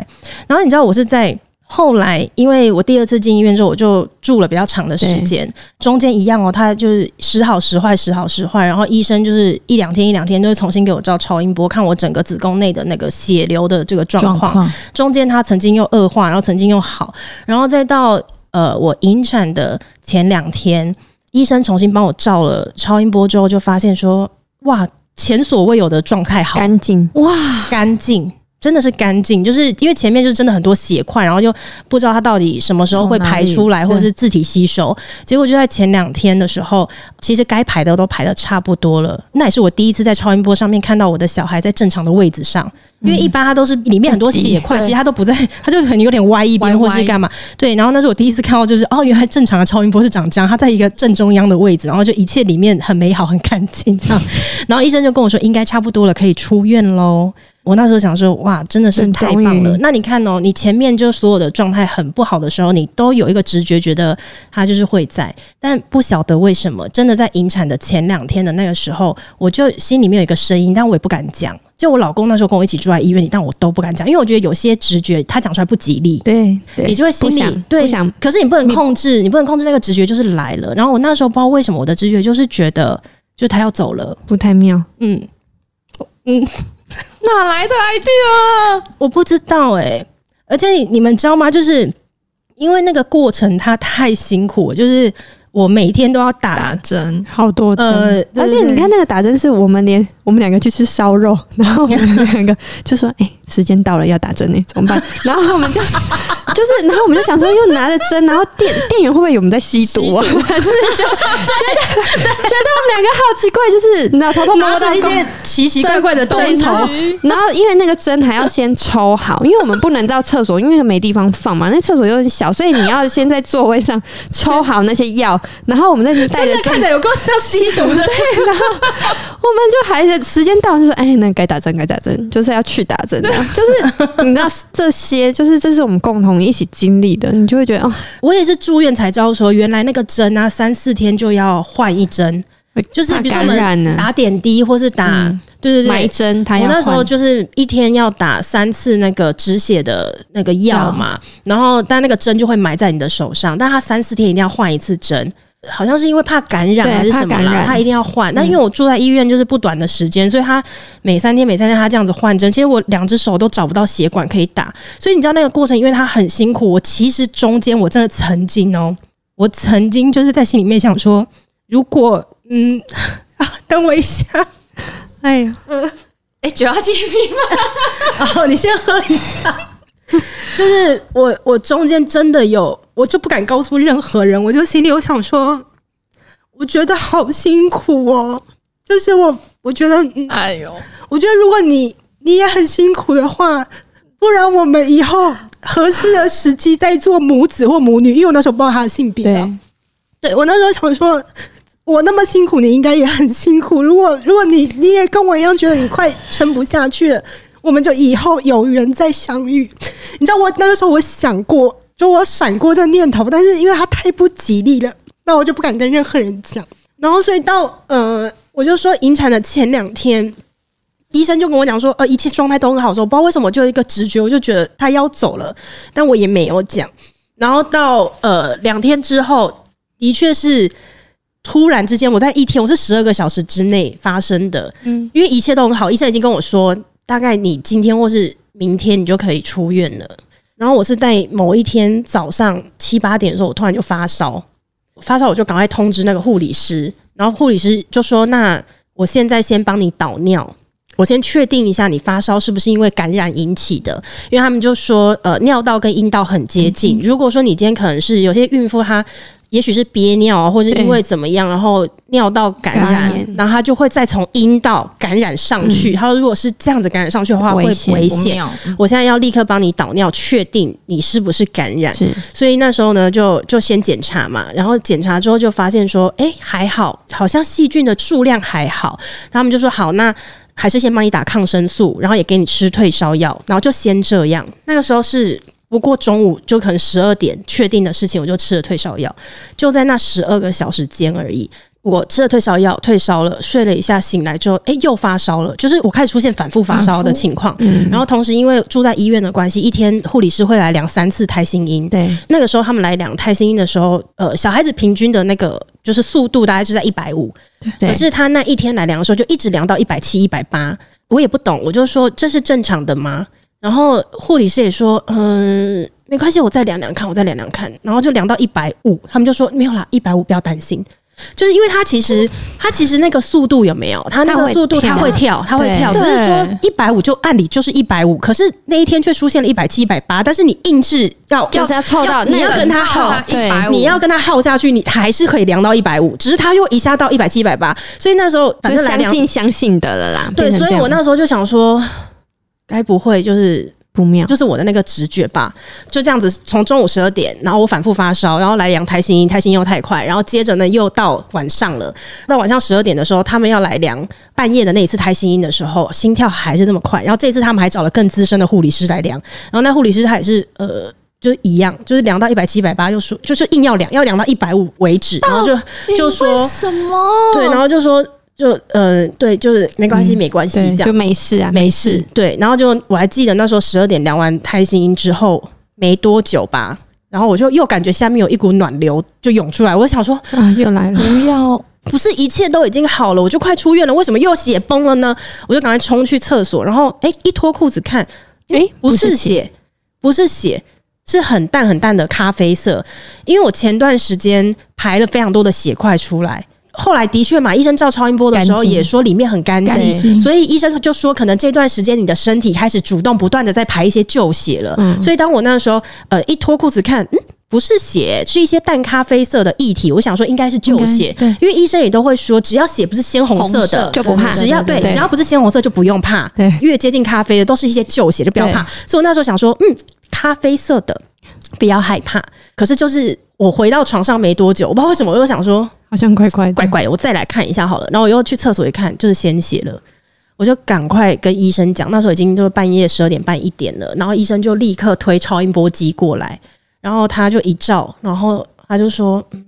然后你知道我是在。后来，因为我第二次进医院之后，我就住了比较长的时间。中间一样哦，他就是时好时坏，时好时坏。然后医生就是一两天一两天，就会重新给我照超音波，看我整个子宫内的那个血流的这个状况。中间他曾经又恶化，然后曾经又好，然后再到呃我引产的前两天，医生重新帮我照了超音波之后，就发现说哇，前所未有的状态好干净哇，干净。真的是干净，就是因为前面就是真的很多血块，然后就不知道它到底什么时候会排出来，或者是自体吸收。结果就在前两天的时候，其实该排的都排的差不多了。那也是我第一次在超音波上面看到我的小孩在正常的位置上，因为一般他都是里面很多血块，其实他都不在，他就可能有点歪一边或是干嘛。对，然后那是我第一次看到，就是哦，原来正常的超音波是长这样，它在一个正中央的位置，然后就一切里面很美好、很干净这样。然后医生就跟我说，应该差不多了，可以出院喽。我那时候想说，哇，真的是太棒了！那你看哦，你前面就所有的状态很不好的时候，你都有一个直觉，觉得他就是会在，但不晓得为什么，真的在引产的前两天的那个时候，我就心里面有一个声音，但我也不敢讲。就我老公那时候跟我一起住在医院里，但我都不敢讲，因为我觉得有些直觉他讲出来不吉利，对，对你就会心里想对想，可是你不能控制，你，你不能控制那个直觉就是来了。然后我那时候不知道为什么，我的直觉就是觉得，就他要走了，不太妙，嗯嗯。哪来的 idea？我不知道哎、欸，而且你你们知道吗？就是因为那个过程它太辛苦了，就是。我每天都要打打针，好多针，呃，而且你看那个打针，是我们连我们两个去吃烧肉，然后我们两个就说：“哎、欸，时间到了要打针呢，怎么办？”然后我们就就是，然后我们就想说，又拿着针，然后店店员会不会以为我们在吸毒啊？就是觉得觉得我们两个好奇怪，就是你知道偷偷摸到一些奇奇怪怪的针头，然后因为那个针还要先抽好，因为我们不能到厕所，因为没地方放嘛，那厕所又很小，所以你要先在座位上抽好那些药。然后我们那时带着看着有够像吸毒的，对，然后我们就还是时间到就说，哎，那该打针该打针，就是要去打针，就是你知道这些，就是这是我们共同一起经历的，你就会觉得哦，我也是住院才知道说，原来那个针啊，三四天就要换一针，就是比如说我们打点滴或是打，嗯、对对对，埋针，他我那时候就是一天要打三次那个止血的那个药嘛，然后但那个针就会埋在你的手上，但他三四天一定要换一次针。好像是因为怕感染还是什么啦，他一定要换。那因为我住在医院就是不短的时间，所以他每三天每三天他这样子换针，其实我两只手都找不到血管可以打。所以你知道那个过程，因为他很辛苦。我其实中间我真的曾经哦，我曾经就是在心里面想说，如果嗯啊，等我一下，哎呀，嗯，哎，酒要敬你吗？哦，你先喝一下。就是我，我中间真的有，我就不敢告诉任何人。我就心里有想说，我觉得好辛苦哦。就是我，我觉得，哎呦，我觉得如果你你也很辛苦的话，不然我们以后合适的时机再做母子或母女。因为我那时候不知道他的性别，对，对我那时候想说，我那么辛苦，你应该也很辛苦。如果如果你你也跟我一样觉得你快撑不下去了。我们就以后有缘再相遇。你知道我那个时候我想过，就我闪过这个念头，但是因为它太不吉利了，那我就不敢跟任何人讲。然后所以到呃，我就说引产的前两天，医生就跟我讲说，呃，一切状态都很好，说我不知道为什么就一个直觉，我就觉得他要走了，但我也没有讲。然后到呃两天之后，的确是突然之间，我在一天，我是十二个小时之内发生的，嗯，因为一切都很好，医生已经跟我说。大概你今天或是明天你就可以出院了。然后我是在某一天早上七八点的时候，我突然就发烧，发烧我就赶快通知那个护理师，然后护理师就说：“那我现在先帮你导尿，我先确定一下你发烧是不是因为感染引起的，因为他们就说呃尿道跟阴道很接近，如果说你今天可能是有些孕妇她。”也许是憋尿啊，或者因为怎么样，然后尿道感染，然后他就会再从阴道感染上去。他说，如果是这样子感染上去的话，会危险。我现在要立刻帮你导尿，确定你是不是感染。所以那时候呢，就就先检查嘛，然后检查之后就发现说，哎，还好，好像细菌的数量还好。他们就说好，那还是先帮你打抗生素，然后也给你吃退烧药，然后就先这样。那个时候是。不过中午就可能十二点确定的事情，我就吃了退烧药，就在那十二个小时间而已。我吃了退烧药，退烧了，睡了一下，醒来之后，哎，又发烧了，就是我开始出现反复发烧的情况。嗯，然后同时因为住在医院的关系，一天护理师会来量三次胎心音。对，那个时候他们来量胎心音的时候，呃，小孩子平均的那个就是速度大概是在一百五，对，可是他那一天来量的时候，就一直量到一百七、一百八。我也不懂，我就说这是正常的吗？然后护理师也说，嗯，没关系，我再量量看，我再量量看。然后就量到一百五，他们就说没有啦，一百五不要担心。就是因为它其实它其实那个速度有没有？它那个速度它会跳，它会跳，只是说一百五就按理就是一百五，可是那一天却出现了一百七、一百八，但是你硬是要就是要凑到，你要跟他耗，对，你要跟他耗下去，你还是可以量到一百五，只是他又一下到一百七、一百八，所以那时候反正相信相信的了啦。对，所以我那时候就想说，该不会就是。不妙，就是我的那个直觉吧，就这样子，从中午十二点，然后我反复发烧，然后来量胎心音，胎心又太快，然后接着呢又到晚上了，到晚上十二点的时候，他们要来量半夜的那一次胎心音的时候，心跳还是那么快，然后这次他们还找了更资深的护理师来量，然后那护理师他也是呃，就是一样，就是量到一百七、一百八，就说就是硬要量，要量到一百五为止，然后就就说什么？对，然后就说。就呃对，就是没关系，没关系，这样就没事啊，没事。对，然后就我还记得那时候十二点量完胎心音之后没多久吧，然后我就又感觉下面有一股暖流就涌出来，我就想说啊，又来了，不要，不是一切都已经好了，我就快出院了，为什么又血崩了呢？我就赶快冲去厕所，然后哎，一脱裤子看，哎，不是血，不是血，是很淡很淡的咖啡色，因为我前段时间排了非常多的血块出来。后来的确嘛，医生照超音波的时候也说里面很干净，所以医生就说可能这段时间你的身体开始主动不断的在排一些旧血了。嗯、所以当我那时候呃一脱裤子看，嗯，不是血，是一些淡咖啡色的液体，我想说应该是旧血，对，因为医生也都会说，只要血不是鲜红色的就不怕，只要对，只要不是鲜红色就不用怕，对，越接近咖啡的都是一些旧血，就不要怕。所以我那时候想说，嗯，咖啡色的不要害怕。可是就是我回到床上没多久，我不知道为什么我又想说。好像怪怪怪怪的，我再来看一下好了。然后我又去厕所一看，就是鲜血了。我就赶快跟医生讲，那时候已经就是半夜十二点半一点了。然后医生就立刻推超音波机过来，然后他就一照，然后他就说：“嗯，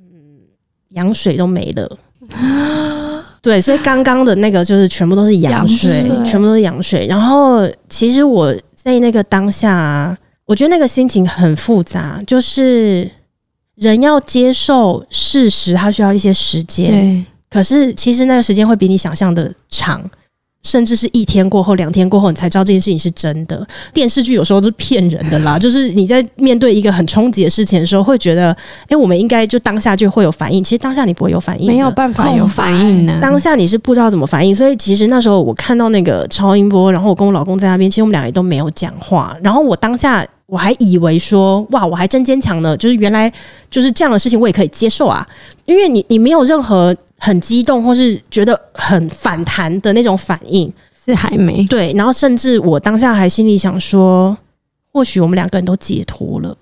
羊水都没了。”对，所以刚刚的那个就是全部都是羊水，羊水全部都是羊水。然后其实我在那个当下啊，我觉得那个心情很复杂，就是。人要接受事实，他需要一些时间。对，可是其实那个时间会比你想象的长，甚至是一天过后、两天过后，你才知道这件事情是真的。电视剧有时候是骗人的啦，就是你在面对一个很冲击的事情的时候，会觉得，哎、欸，我们应该就当下就会有反应。其实当下你不会有反应，没有办法有反应呢。当下你是不知道怎么反应，所以其实那时候我看到那个超音波，然后我跟我老公在那边，其实我们俩也都没有讲话。然后我当下。我还以为说哇，我还真坚强呢，就是原来就是这样的事情，我也可以接受啊。因为你你没有任何很激动或是觉得很反弹的那种反应，是还没对。然后甚至我当下还心里想说，或许我们两个人都解脱了。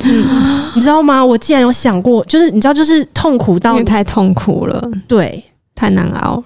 嗯，你知道吗？我竟然有想过，就是你知道，就是痛苦到太痛苦了，对，太难熬了。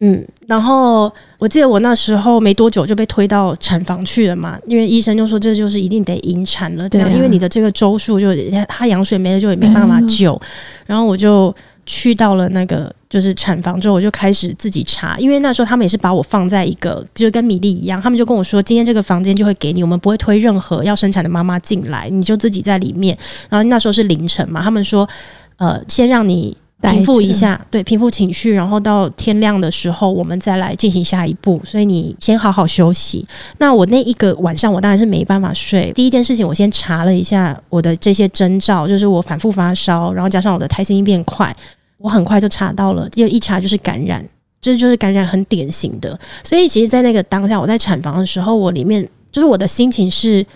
嗯，然后我记得我那时候没多久就被推到产房去了嘛，因为医生就说这就是一定得引产了，这样，因为你的这个周数就他羊水没了就也没办法救。然后我就去到了那个就是产房之后，我就开始自己查，因为那时候他们也是把我放在一个就跟米粒一样，他们就跟我说今天这个房间就会给你，我们不会推任何要生产的妈妈进来，你就自己在里面。然后那时候是凌晨嘛，他们说呃先让你。平复一下，对，平复情绪，然后到天亮的时候，我们再来进行下一步。所以你先好好休息。那我那一个晚上，我当然是没办法睡。第一件事情，我先查了一下我的这些征兆，就是我反复发烧，然后加上我的胎心音变快，我很快就查到了，因为一查就是感染，这就是感染很典型的。所以其实，在那个当下，我在产房的时候，我里面就是我的心情是。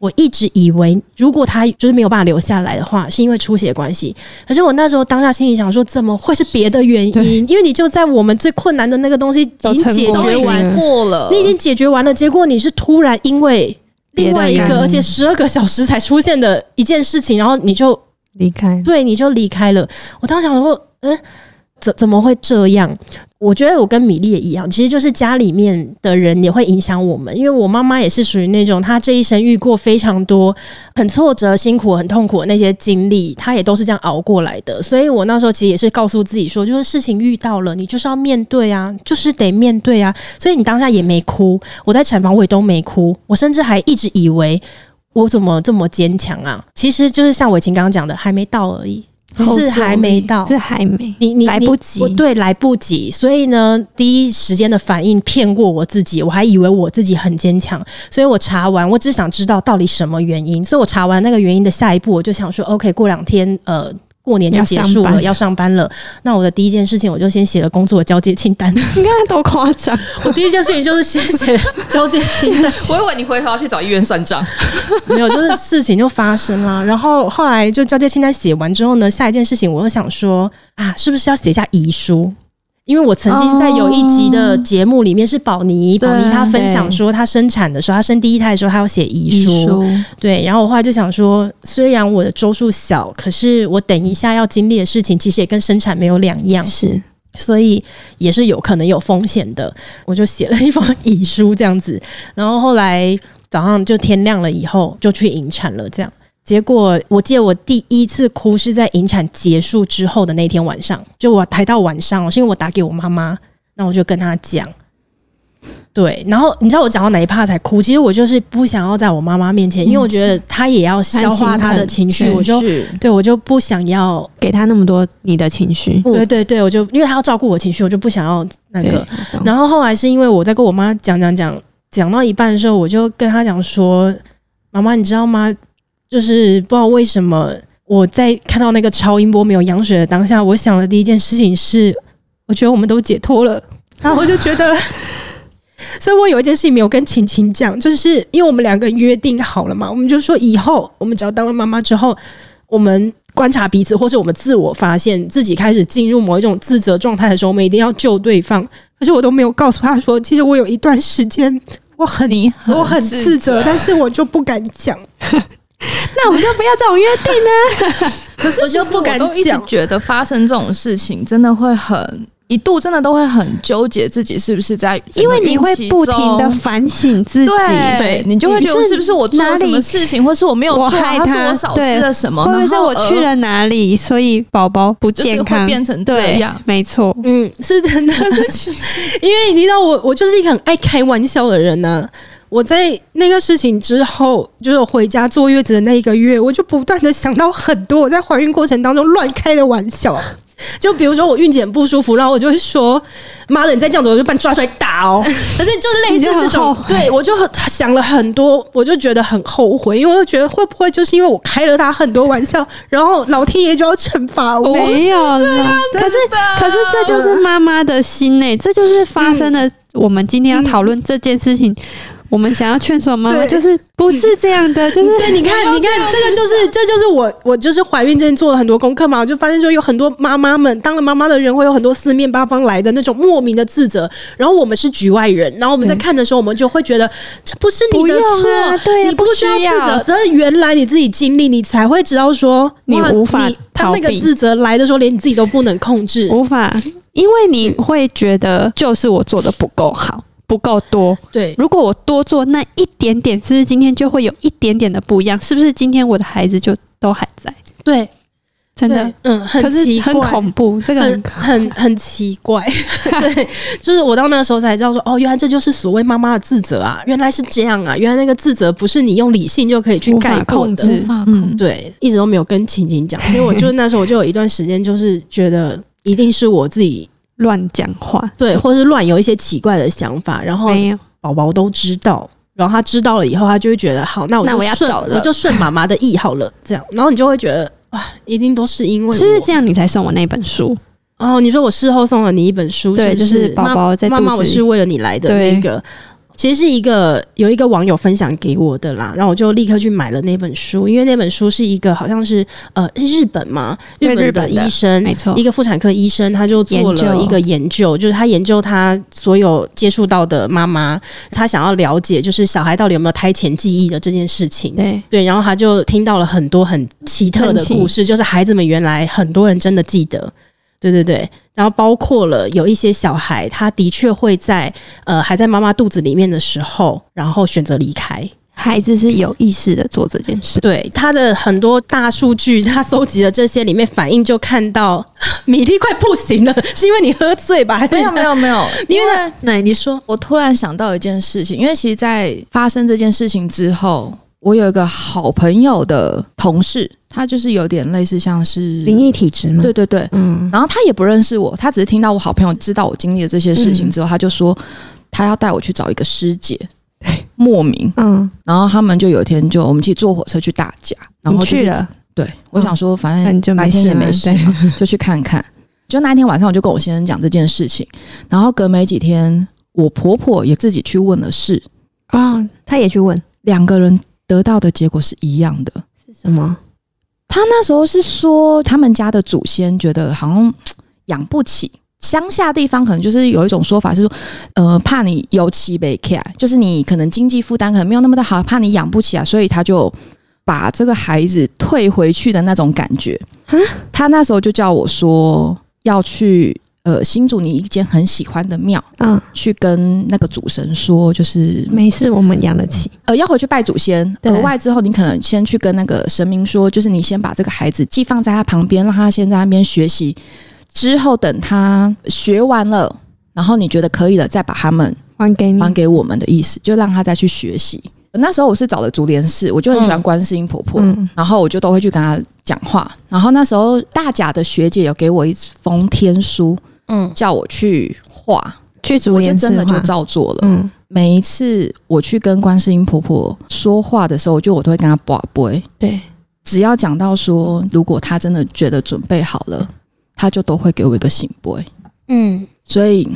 我一直以为，如果他就是没有办法留下来的话，是因为出血关系。可是我那时候当下心里想说，怎么会是别的原因？因为你就在我们最困难的那个东西已经解决完过了，你已经解决完了，结果你是突然因为另外一个，而且十二个小时才出现的一件事情，然后你就离开，对，你就离开了。我当时想说，嗯。怎怎么会这样？我觉得我跟米粒也一样，其实就是家里面的人也会影响我们。因为我妈妈也是属于那种，她这一生遇过非常多很挫折、辛苦、很痛苦的那些经历，她也都是这样熬过来的。所以我那时候其实也是告诉自己说，就是事情遇到了，你就是要面对啊，就是得面对啊。所以你当下也没哭，我在产房我也都没哭，我甚至还一直以为我怎么这么坚强啊？其实就是像伟晴刚刚讲的，还没到而已。是还没到，是还没，你你来不及，对，来不及。所以呢，第一时间的反应骗过我自己，我还以为我自己很坚强。所以我查完，我只想知道到底什么原因。所以我查完那个原因的下一步，我就想说，OK，过两天，呃，过年就结束了，要上班了。那我的第一件事情，我就先写了工作的交接清单。你看多夸张！我第一件事情就是先写交接清单。我以为你回头要去找医院算账，没有，就是事情就发生了。然后后来就交接清单写完之后呢，下一件事情我又想说啊，是不是要写下遗书？因为我曾经在有一集的节目里面是宝妮，宝妮她分享说，她生产的时候，她生第一胎的时候，她要写遗书。对，然后我后来就想说，虽然我的周数小，可是我等一下要经历的事情，其实也跟生产没有两样，是，所以也是有可能有风险的。我就写了一封遗书这样子，然后后来早上就天亮了以后，就去引产了，这样。结果，我记得我第一次哭是在引产结束之后的那天晚上，就我抬到晚上，是因为我打给我妈妈，那我就跟她讲，对，然后你知道我讲到哪一趴才哭？其实我就是不想要在我妈妈面前，因为我觉得她也要消化她的情绪，我就对我就不想要给她那么多你的情绪，对对对，我就因为她要照顾我情绪，我就不想要那个。然后后来是因为我在跟我妈讲讲讲讲到一半的时候，我就跟她讲说：“妈妈，你知道吗？”就是不知道为什么，我在看到那个超音波没有羊水的当下，我想的第一件事情是，我觉得我们都解脱了。然后我就觉得，所以我有一件事情没有跟晴晴讲，就是因为我们两个约定好了嘛，我们就说以后我们只要当了妈妈之后，我们观察彼此，或是我们自我发现自己开始进入某一种自责状态的时候，我们一定要救对方。可是我都没有告诉他说，其实我有一段时间我很，很我很自责，但是我就不敢讲。那我们就不要这种约定呢？可是我就不敢讲，我都一直觉得发生这种事情真的会很一度，真的都会很纠结自己是不是在，因为你会不停的反省自己，对，对你就会觉得是不是我做了什么事情，或是我没有做，还是我少吃了什么，或者是我去了哪里，所以宝宝不健康，变成这样，没错，嗯，是真的，是 因为你知道我，我就是一个很爱开玩笑的人呢、啊。我在那个事情之后，就是我回家坐月子的那一个月，我就不断的想到很多我在怀孕过程当中乱开的玩笑，就比如说我孕检不舒服，然后我就会说：“妈的，你再这样子，我就把你抓出来打哦。”可是就类似这种，对我就很想了很多，我就觉得很后悔，因为我就觉得会不会就是因为我开了他很多玩笑，然后老天爷就要惩罚我？没有了，可是可是这就是妈妈的心内，这就是发生的。我们今天要讨论这件事情。我们想要劝说妈妈，就是不是这样的，就是对，你看，你看，这个就是，这就是我，我就是怀孕之前做了很多功课嘛，我就发现说有很多妈妈们当了妈妈的人会有很多四面八方来的那种莫名的自责，然后我们是局外人，然后我们在看的时候，我们就会觉得这不是你的错，对，你不需要自责，但是原来你自己经历，你才会知道说你无法当那个自责来的时候，连你自己都不能控制，无法，因为你会觉得就是我做的不够好。不够多，对。如果我多做那一点点，是不是今天就会有一点点的不一样？是不是今天我的孩子就都还在？对，真的，嗯，很奇怪，很恐怖，这个很很很奇怪。对，就是我到那个时候才知道说，哦，原来这就是所谓妈妈的自责啊！原来是这样啊！原来那个自责不是你用理性就可以去概括的，无法控制。对，一直都没有跟晴晴讲，所以我就那时候我就有一段时间就是觉得一定是我自己。乱讲话，对，或是乱有一些奇怪的想法，然后宝宝都知道，然后他知道了以后，他就会觉得好，那我就顺，我就顺妈妈的意好了，这样，然后你就会觉得哇，一定都是因为是不是这样，你才送我那本书？哦？你说我事后送了你一本书，对，就是宝宝在肚子里，妈妈，我是为了你来的那个。其实是一个有一个网友分享给我的啦，然后我就立刻去买了那本书，因为那本书是一个好像是呃日本嘛，日本的医生，没错，一个妇产科医生，他就做了一个研究，就是他研究他所有接触到的妈妈，他想要了解就是小孩到底有没有胎前记忆的这件事情，对。对，然后他就听到了很多很奇特的故事，就是孩子们原来很多人真的记得。对对对，然后包括了有一些小孩，他的确会在呃还在妈妈肚子里面的时候，然后选择离开。孩子是有意识的做这件事。对，他的很多大数据，他搜集了这些里面反应，就看到 米粒快不行了，是因为你喝醉吧？没有没有没有，因为奶你说，我突然想到一件事情，因为其实，在发生这件事情之后。我有一个好朋友的同事，他就是有点类似像是灵异体质嘛。对对对，嗯。然后他也不认识我，他只是听到我好朋友知道我经历了这些事情之后，嗯、他就说他要带我去找一个师姐，莫名。嗯。然后他们就有一天就我们一起坐火车去大甲，然后去了。对，我想说，反正就白天也没事嘛，就去看看。就那天晚上，我就跟我先生讲这件事情，然后隔没几天，我婆婆也自己去问了事啊，她也去问，两个人得到的结果是一样的，是什么？她那时候是说，他们家的祖先觉得好像 养不起，乡下地方可能就是有一种说法是说，呃，怕你尤其被开，就是你可能经济负担可能没有那么的好，怕你养不起啊，所以他就把这个孩子退回去的那种感觉。他那时候就叫我说。要去呃新竹你一间很喜欢的庙，嗯，去跟那个主神说，就是没事，我们养得起。呃，要回去拜祖先。额外之后，你可能先去跟那个神明说，就是你先把这个孩子寄放在他旁边，让他先在那边学习。之后等他学完了，然后你觉得可以了，再把他们还给你，还给我们的意思，就让他再去学习。那时候我是找了竹莲寺，我就很喜欢观世音婆婆，嗯、然后我就都会去跟她讲话。然后那时候大甲的学姐有给我一封天书，嗯，叫我去画，去我就真的就照做了。嗯，每一次我去跟观世音婆婆说话的时候，就我都会跟她把杯。对，只要讲到说，如果她真的觉得准备好了，她就都会给我一个醒杯。嗯，所以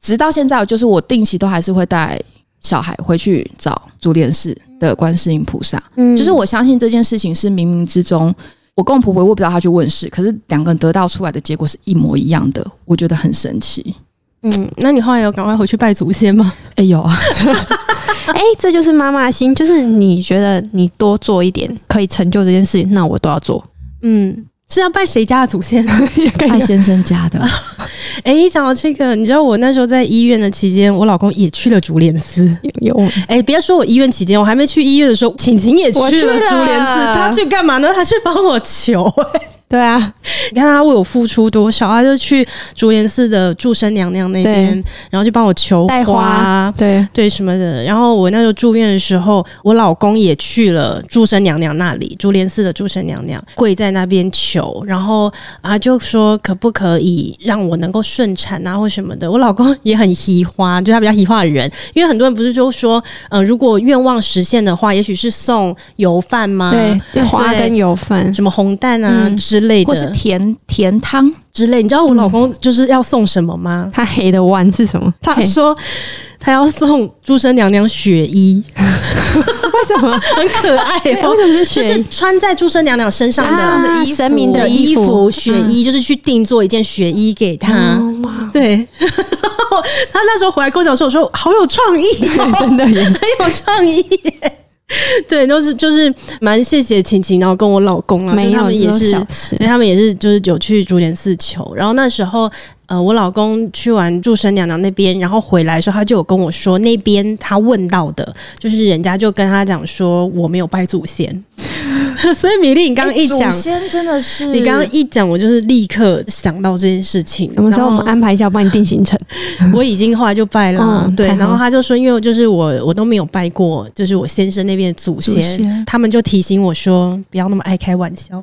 直到现在，就是我定期都还是会带。小孩回去找竹莲寺的观世音菩萨，嗯，就是我相信这件事情是冥冥之中，我公公婆婆我不知道她去问事，可是两个人得到出来的结果是一模一样的，我觉得很神奇。嗯，那你后来有赶快回去拜祖先吗？哎、欸、有啊，哎、欸，这就是妈妈心，就是你觉得你多做一点可以成就这件事情，那我都要做。嗯。是要拜谁家的祖先？拜先生家的。哎、欸，你讲到这个，你知道我那时候在医院的期间，我老公也去了竹莲寺。有哎，别、欸、说我医院期间，我还没去医院的时候，晴晴也去了竹莲寺。他去干嘛呢？他去帮我求、欸。对啊，你看他为我付出多少，他就去竹莲寺的祝生娘娘那边，然后就帮我求花，花对对什么的。然后我那时候住院的时候，我老公也去了祝生娘娘那里，竹莲寺的祝生娘娘跪在那边求，然后啊就说可不可以让我能够顺产啊或什么的。我老公也很喜花，就他比较喜花的人，因为很多人不是就说，嗯、呃，如果愿望实现的话，也许是送油饭吗？对，花跟油饭，什么红蛋啊之、嗯。类的，或是甜甜汤之类，你知道我老公就是要送什么吗？他黑的碗是什么？他说他要送朱生娘娘雪衣，为什么？很可爱，为什么是雪？就是穿在朱生娘娘身上的神明的衣服，雪衣，就是去定做一件雪衣给他。对，他那时候回来跟我讲说，我说好有创意，真的很有创意。对，都是就是蛮谢谢晴晴，然后跟我老公啊，他们也是，对，他们也是就是有去竹联寺求，然后那时候。呃，我老公去完祝生娘娘那边，然后回来的时候，他就有跟我说，那边他问到的，就是人家就跟他讲说，我没有拜祖先。所以米粒，你刚刚一讲，祖先真的是你刚刚一讲，我就是立刻想到这件事情。什么时候我们安排一下，帮你定行程？我已经后来就拜了，嗯、对。然后他就说，因为就是我我都没有拜过，就是我先生那边的祖先，祖先，他们就提醒我说，不要那么爱开玩笑，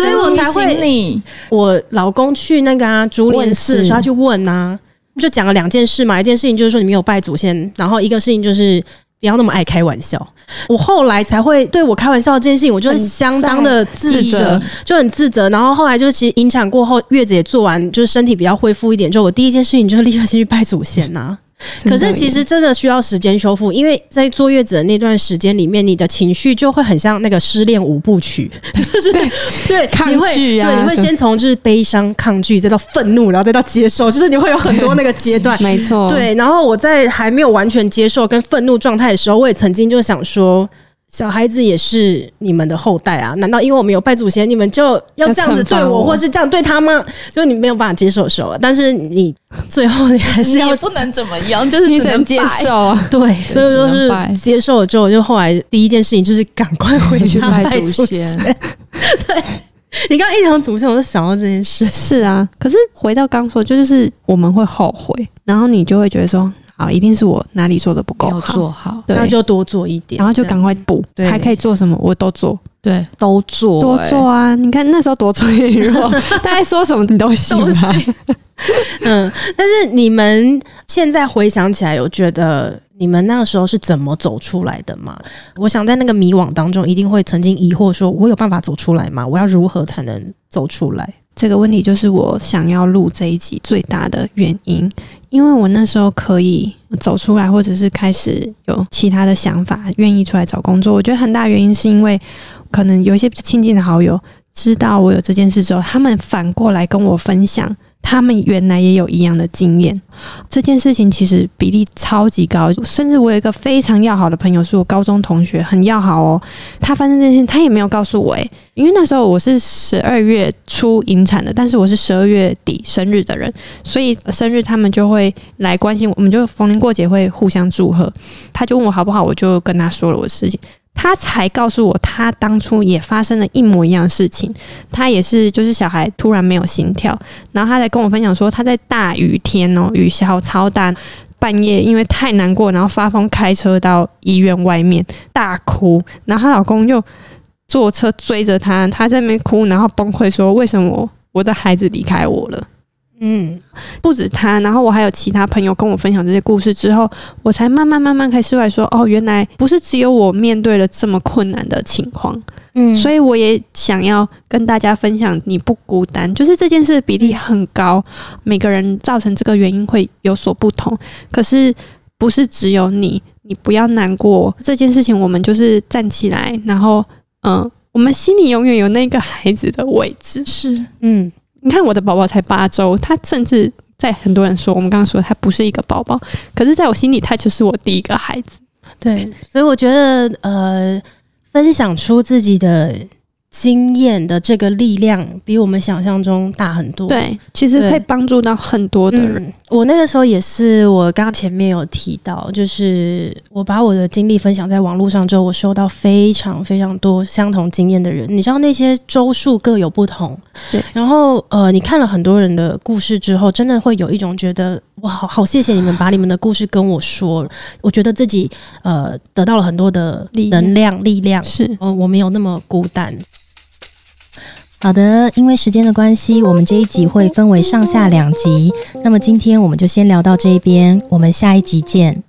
所以我才会你。我老公去那个啊竹莲寺。是他去问呐、啊，就讲了两件事嘛。一件事情就是说你没有拜祖先，然后一个事情就是不要那么爱开玩笑。我后来才会对我开玩笑这件事情，我就相当的自责，就很自责。然后后来就是其实引产过后，月子也做完，就是身体比较恢复一点之后，我第一件事情就是立刻先去拜祖先呐、啊。可是其实真的需要时间修复，因为在坐月子的那段时间里面，你的情绪就会很像那个失恋五部曲，就是对对抗拒啊，对，你会先从就是悲伤、抗拒，再到愤怒，然后再到接受，就是你会有很多那个阶段，没错。对，然后我在还没有完全接受跟愤怒状态的时候，我也曾经就想说。小孩子也是你们的后代啊？难道因为我们有拜祖先，你们就要这样子对我，或是这样对他吗？就你没有办法接受的时候，但是你最后你还是要 也不能怎么样，就是只能接受啊。对，所以就是接受了之后，就后来第一件事情就是赶快回家拜祖先。对，你刚刚一讲祖先，我就想到这件事。是啊，可是回到刚说，就是我们会后悔，然后你就会觉得说。好，一定是我哪里做的不够好，做好，对，那就多做一点，然后就赶快补，还可以做什么，我都做，对，都做，多做啊！你看那时候多脆弱，大家说什么你都信，嗯。但是你们现在回想起来，有觉得你们那个时候是怎么走出来的吗？我想在那个迷惘当中，一定会曾经疑惑说：我有办法走出来吗？我要如何才能走出来？这个问题就是我想要录这一集最大的原因，因为我那时候可以走出来，或者是开始有其他的想法，愿意出来找工作。我觉得很大原因是因为可能有一些亲近的好友知道我有这件事之后，他们反过来跟我分享。他们原来也有一样的经验，这件事情其实比例超级高，甚至我有一个非常要好的朋友，是我高中同学，很要好哦。他发生这件事，他也没有告诉我诶，因为那时候我是十二月初引产的，但是我是十二月底生日的人，所以生日他们就会来关心我，我们就逢年过节会互相祝贺。他就问我好不好，我就跟他说了我的事情。他才告诉我，他当初也发生了一模一样的事情。他也是，就是小孩突然没有心跳，然后他才跟我分享说，他在大雨天哦，雨下超大，半夜因为太难过，然后发疯开车到医院外面大哭，然后她老公就坐车追着她，她在那边哭，然后崩溃说：“为什么我的孩子离开我了？”嗯，不止他，然后我还有其他朋友跟我分享这些故事之后，我才慢慢慢慢开始来说，哦，原来不是只有我面对了这么困难的情况，嗯，所以我也想要跟大家分享，你不孤单，就是这件事的比例很高，每个人造成这个原因会有所不同，可是不是只有你，你不要难过，这件事情我们就是站起来，然后，嗯，我们心里永远有那个孩子的位置，是，嗯。你看我的宝宝才八周，他甚至在很多人说，我们刚刚说他不是一个宝宝，可是在我心里，他就是我第一个孩子。对，所以我觉得，呃，分享出自己的。经验的这个力量比我们想象中大很多。对，其实可以帮助到很多的人。嗯，我那个时候也是，我刚刚前面有提到，就是我把我的经历分享在网络上之后，我收到非常非常多相同经验的人。你知道那些周数各有不同，对。然后呃，你看了很多人的故事之后，真的会有一种觉得，哇，好好谢谢你们把你们的故事跟我说，我觉得自己呃得到了很多的能量力量，是，呃，我没有那么孤单。好的，因为时间的关系，我们这一集会分为上下两集。那么今天我们就先聊到这边，我们下一集见。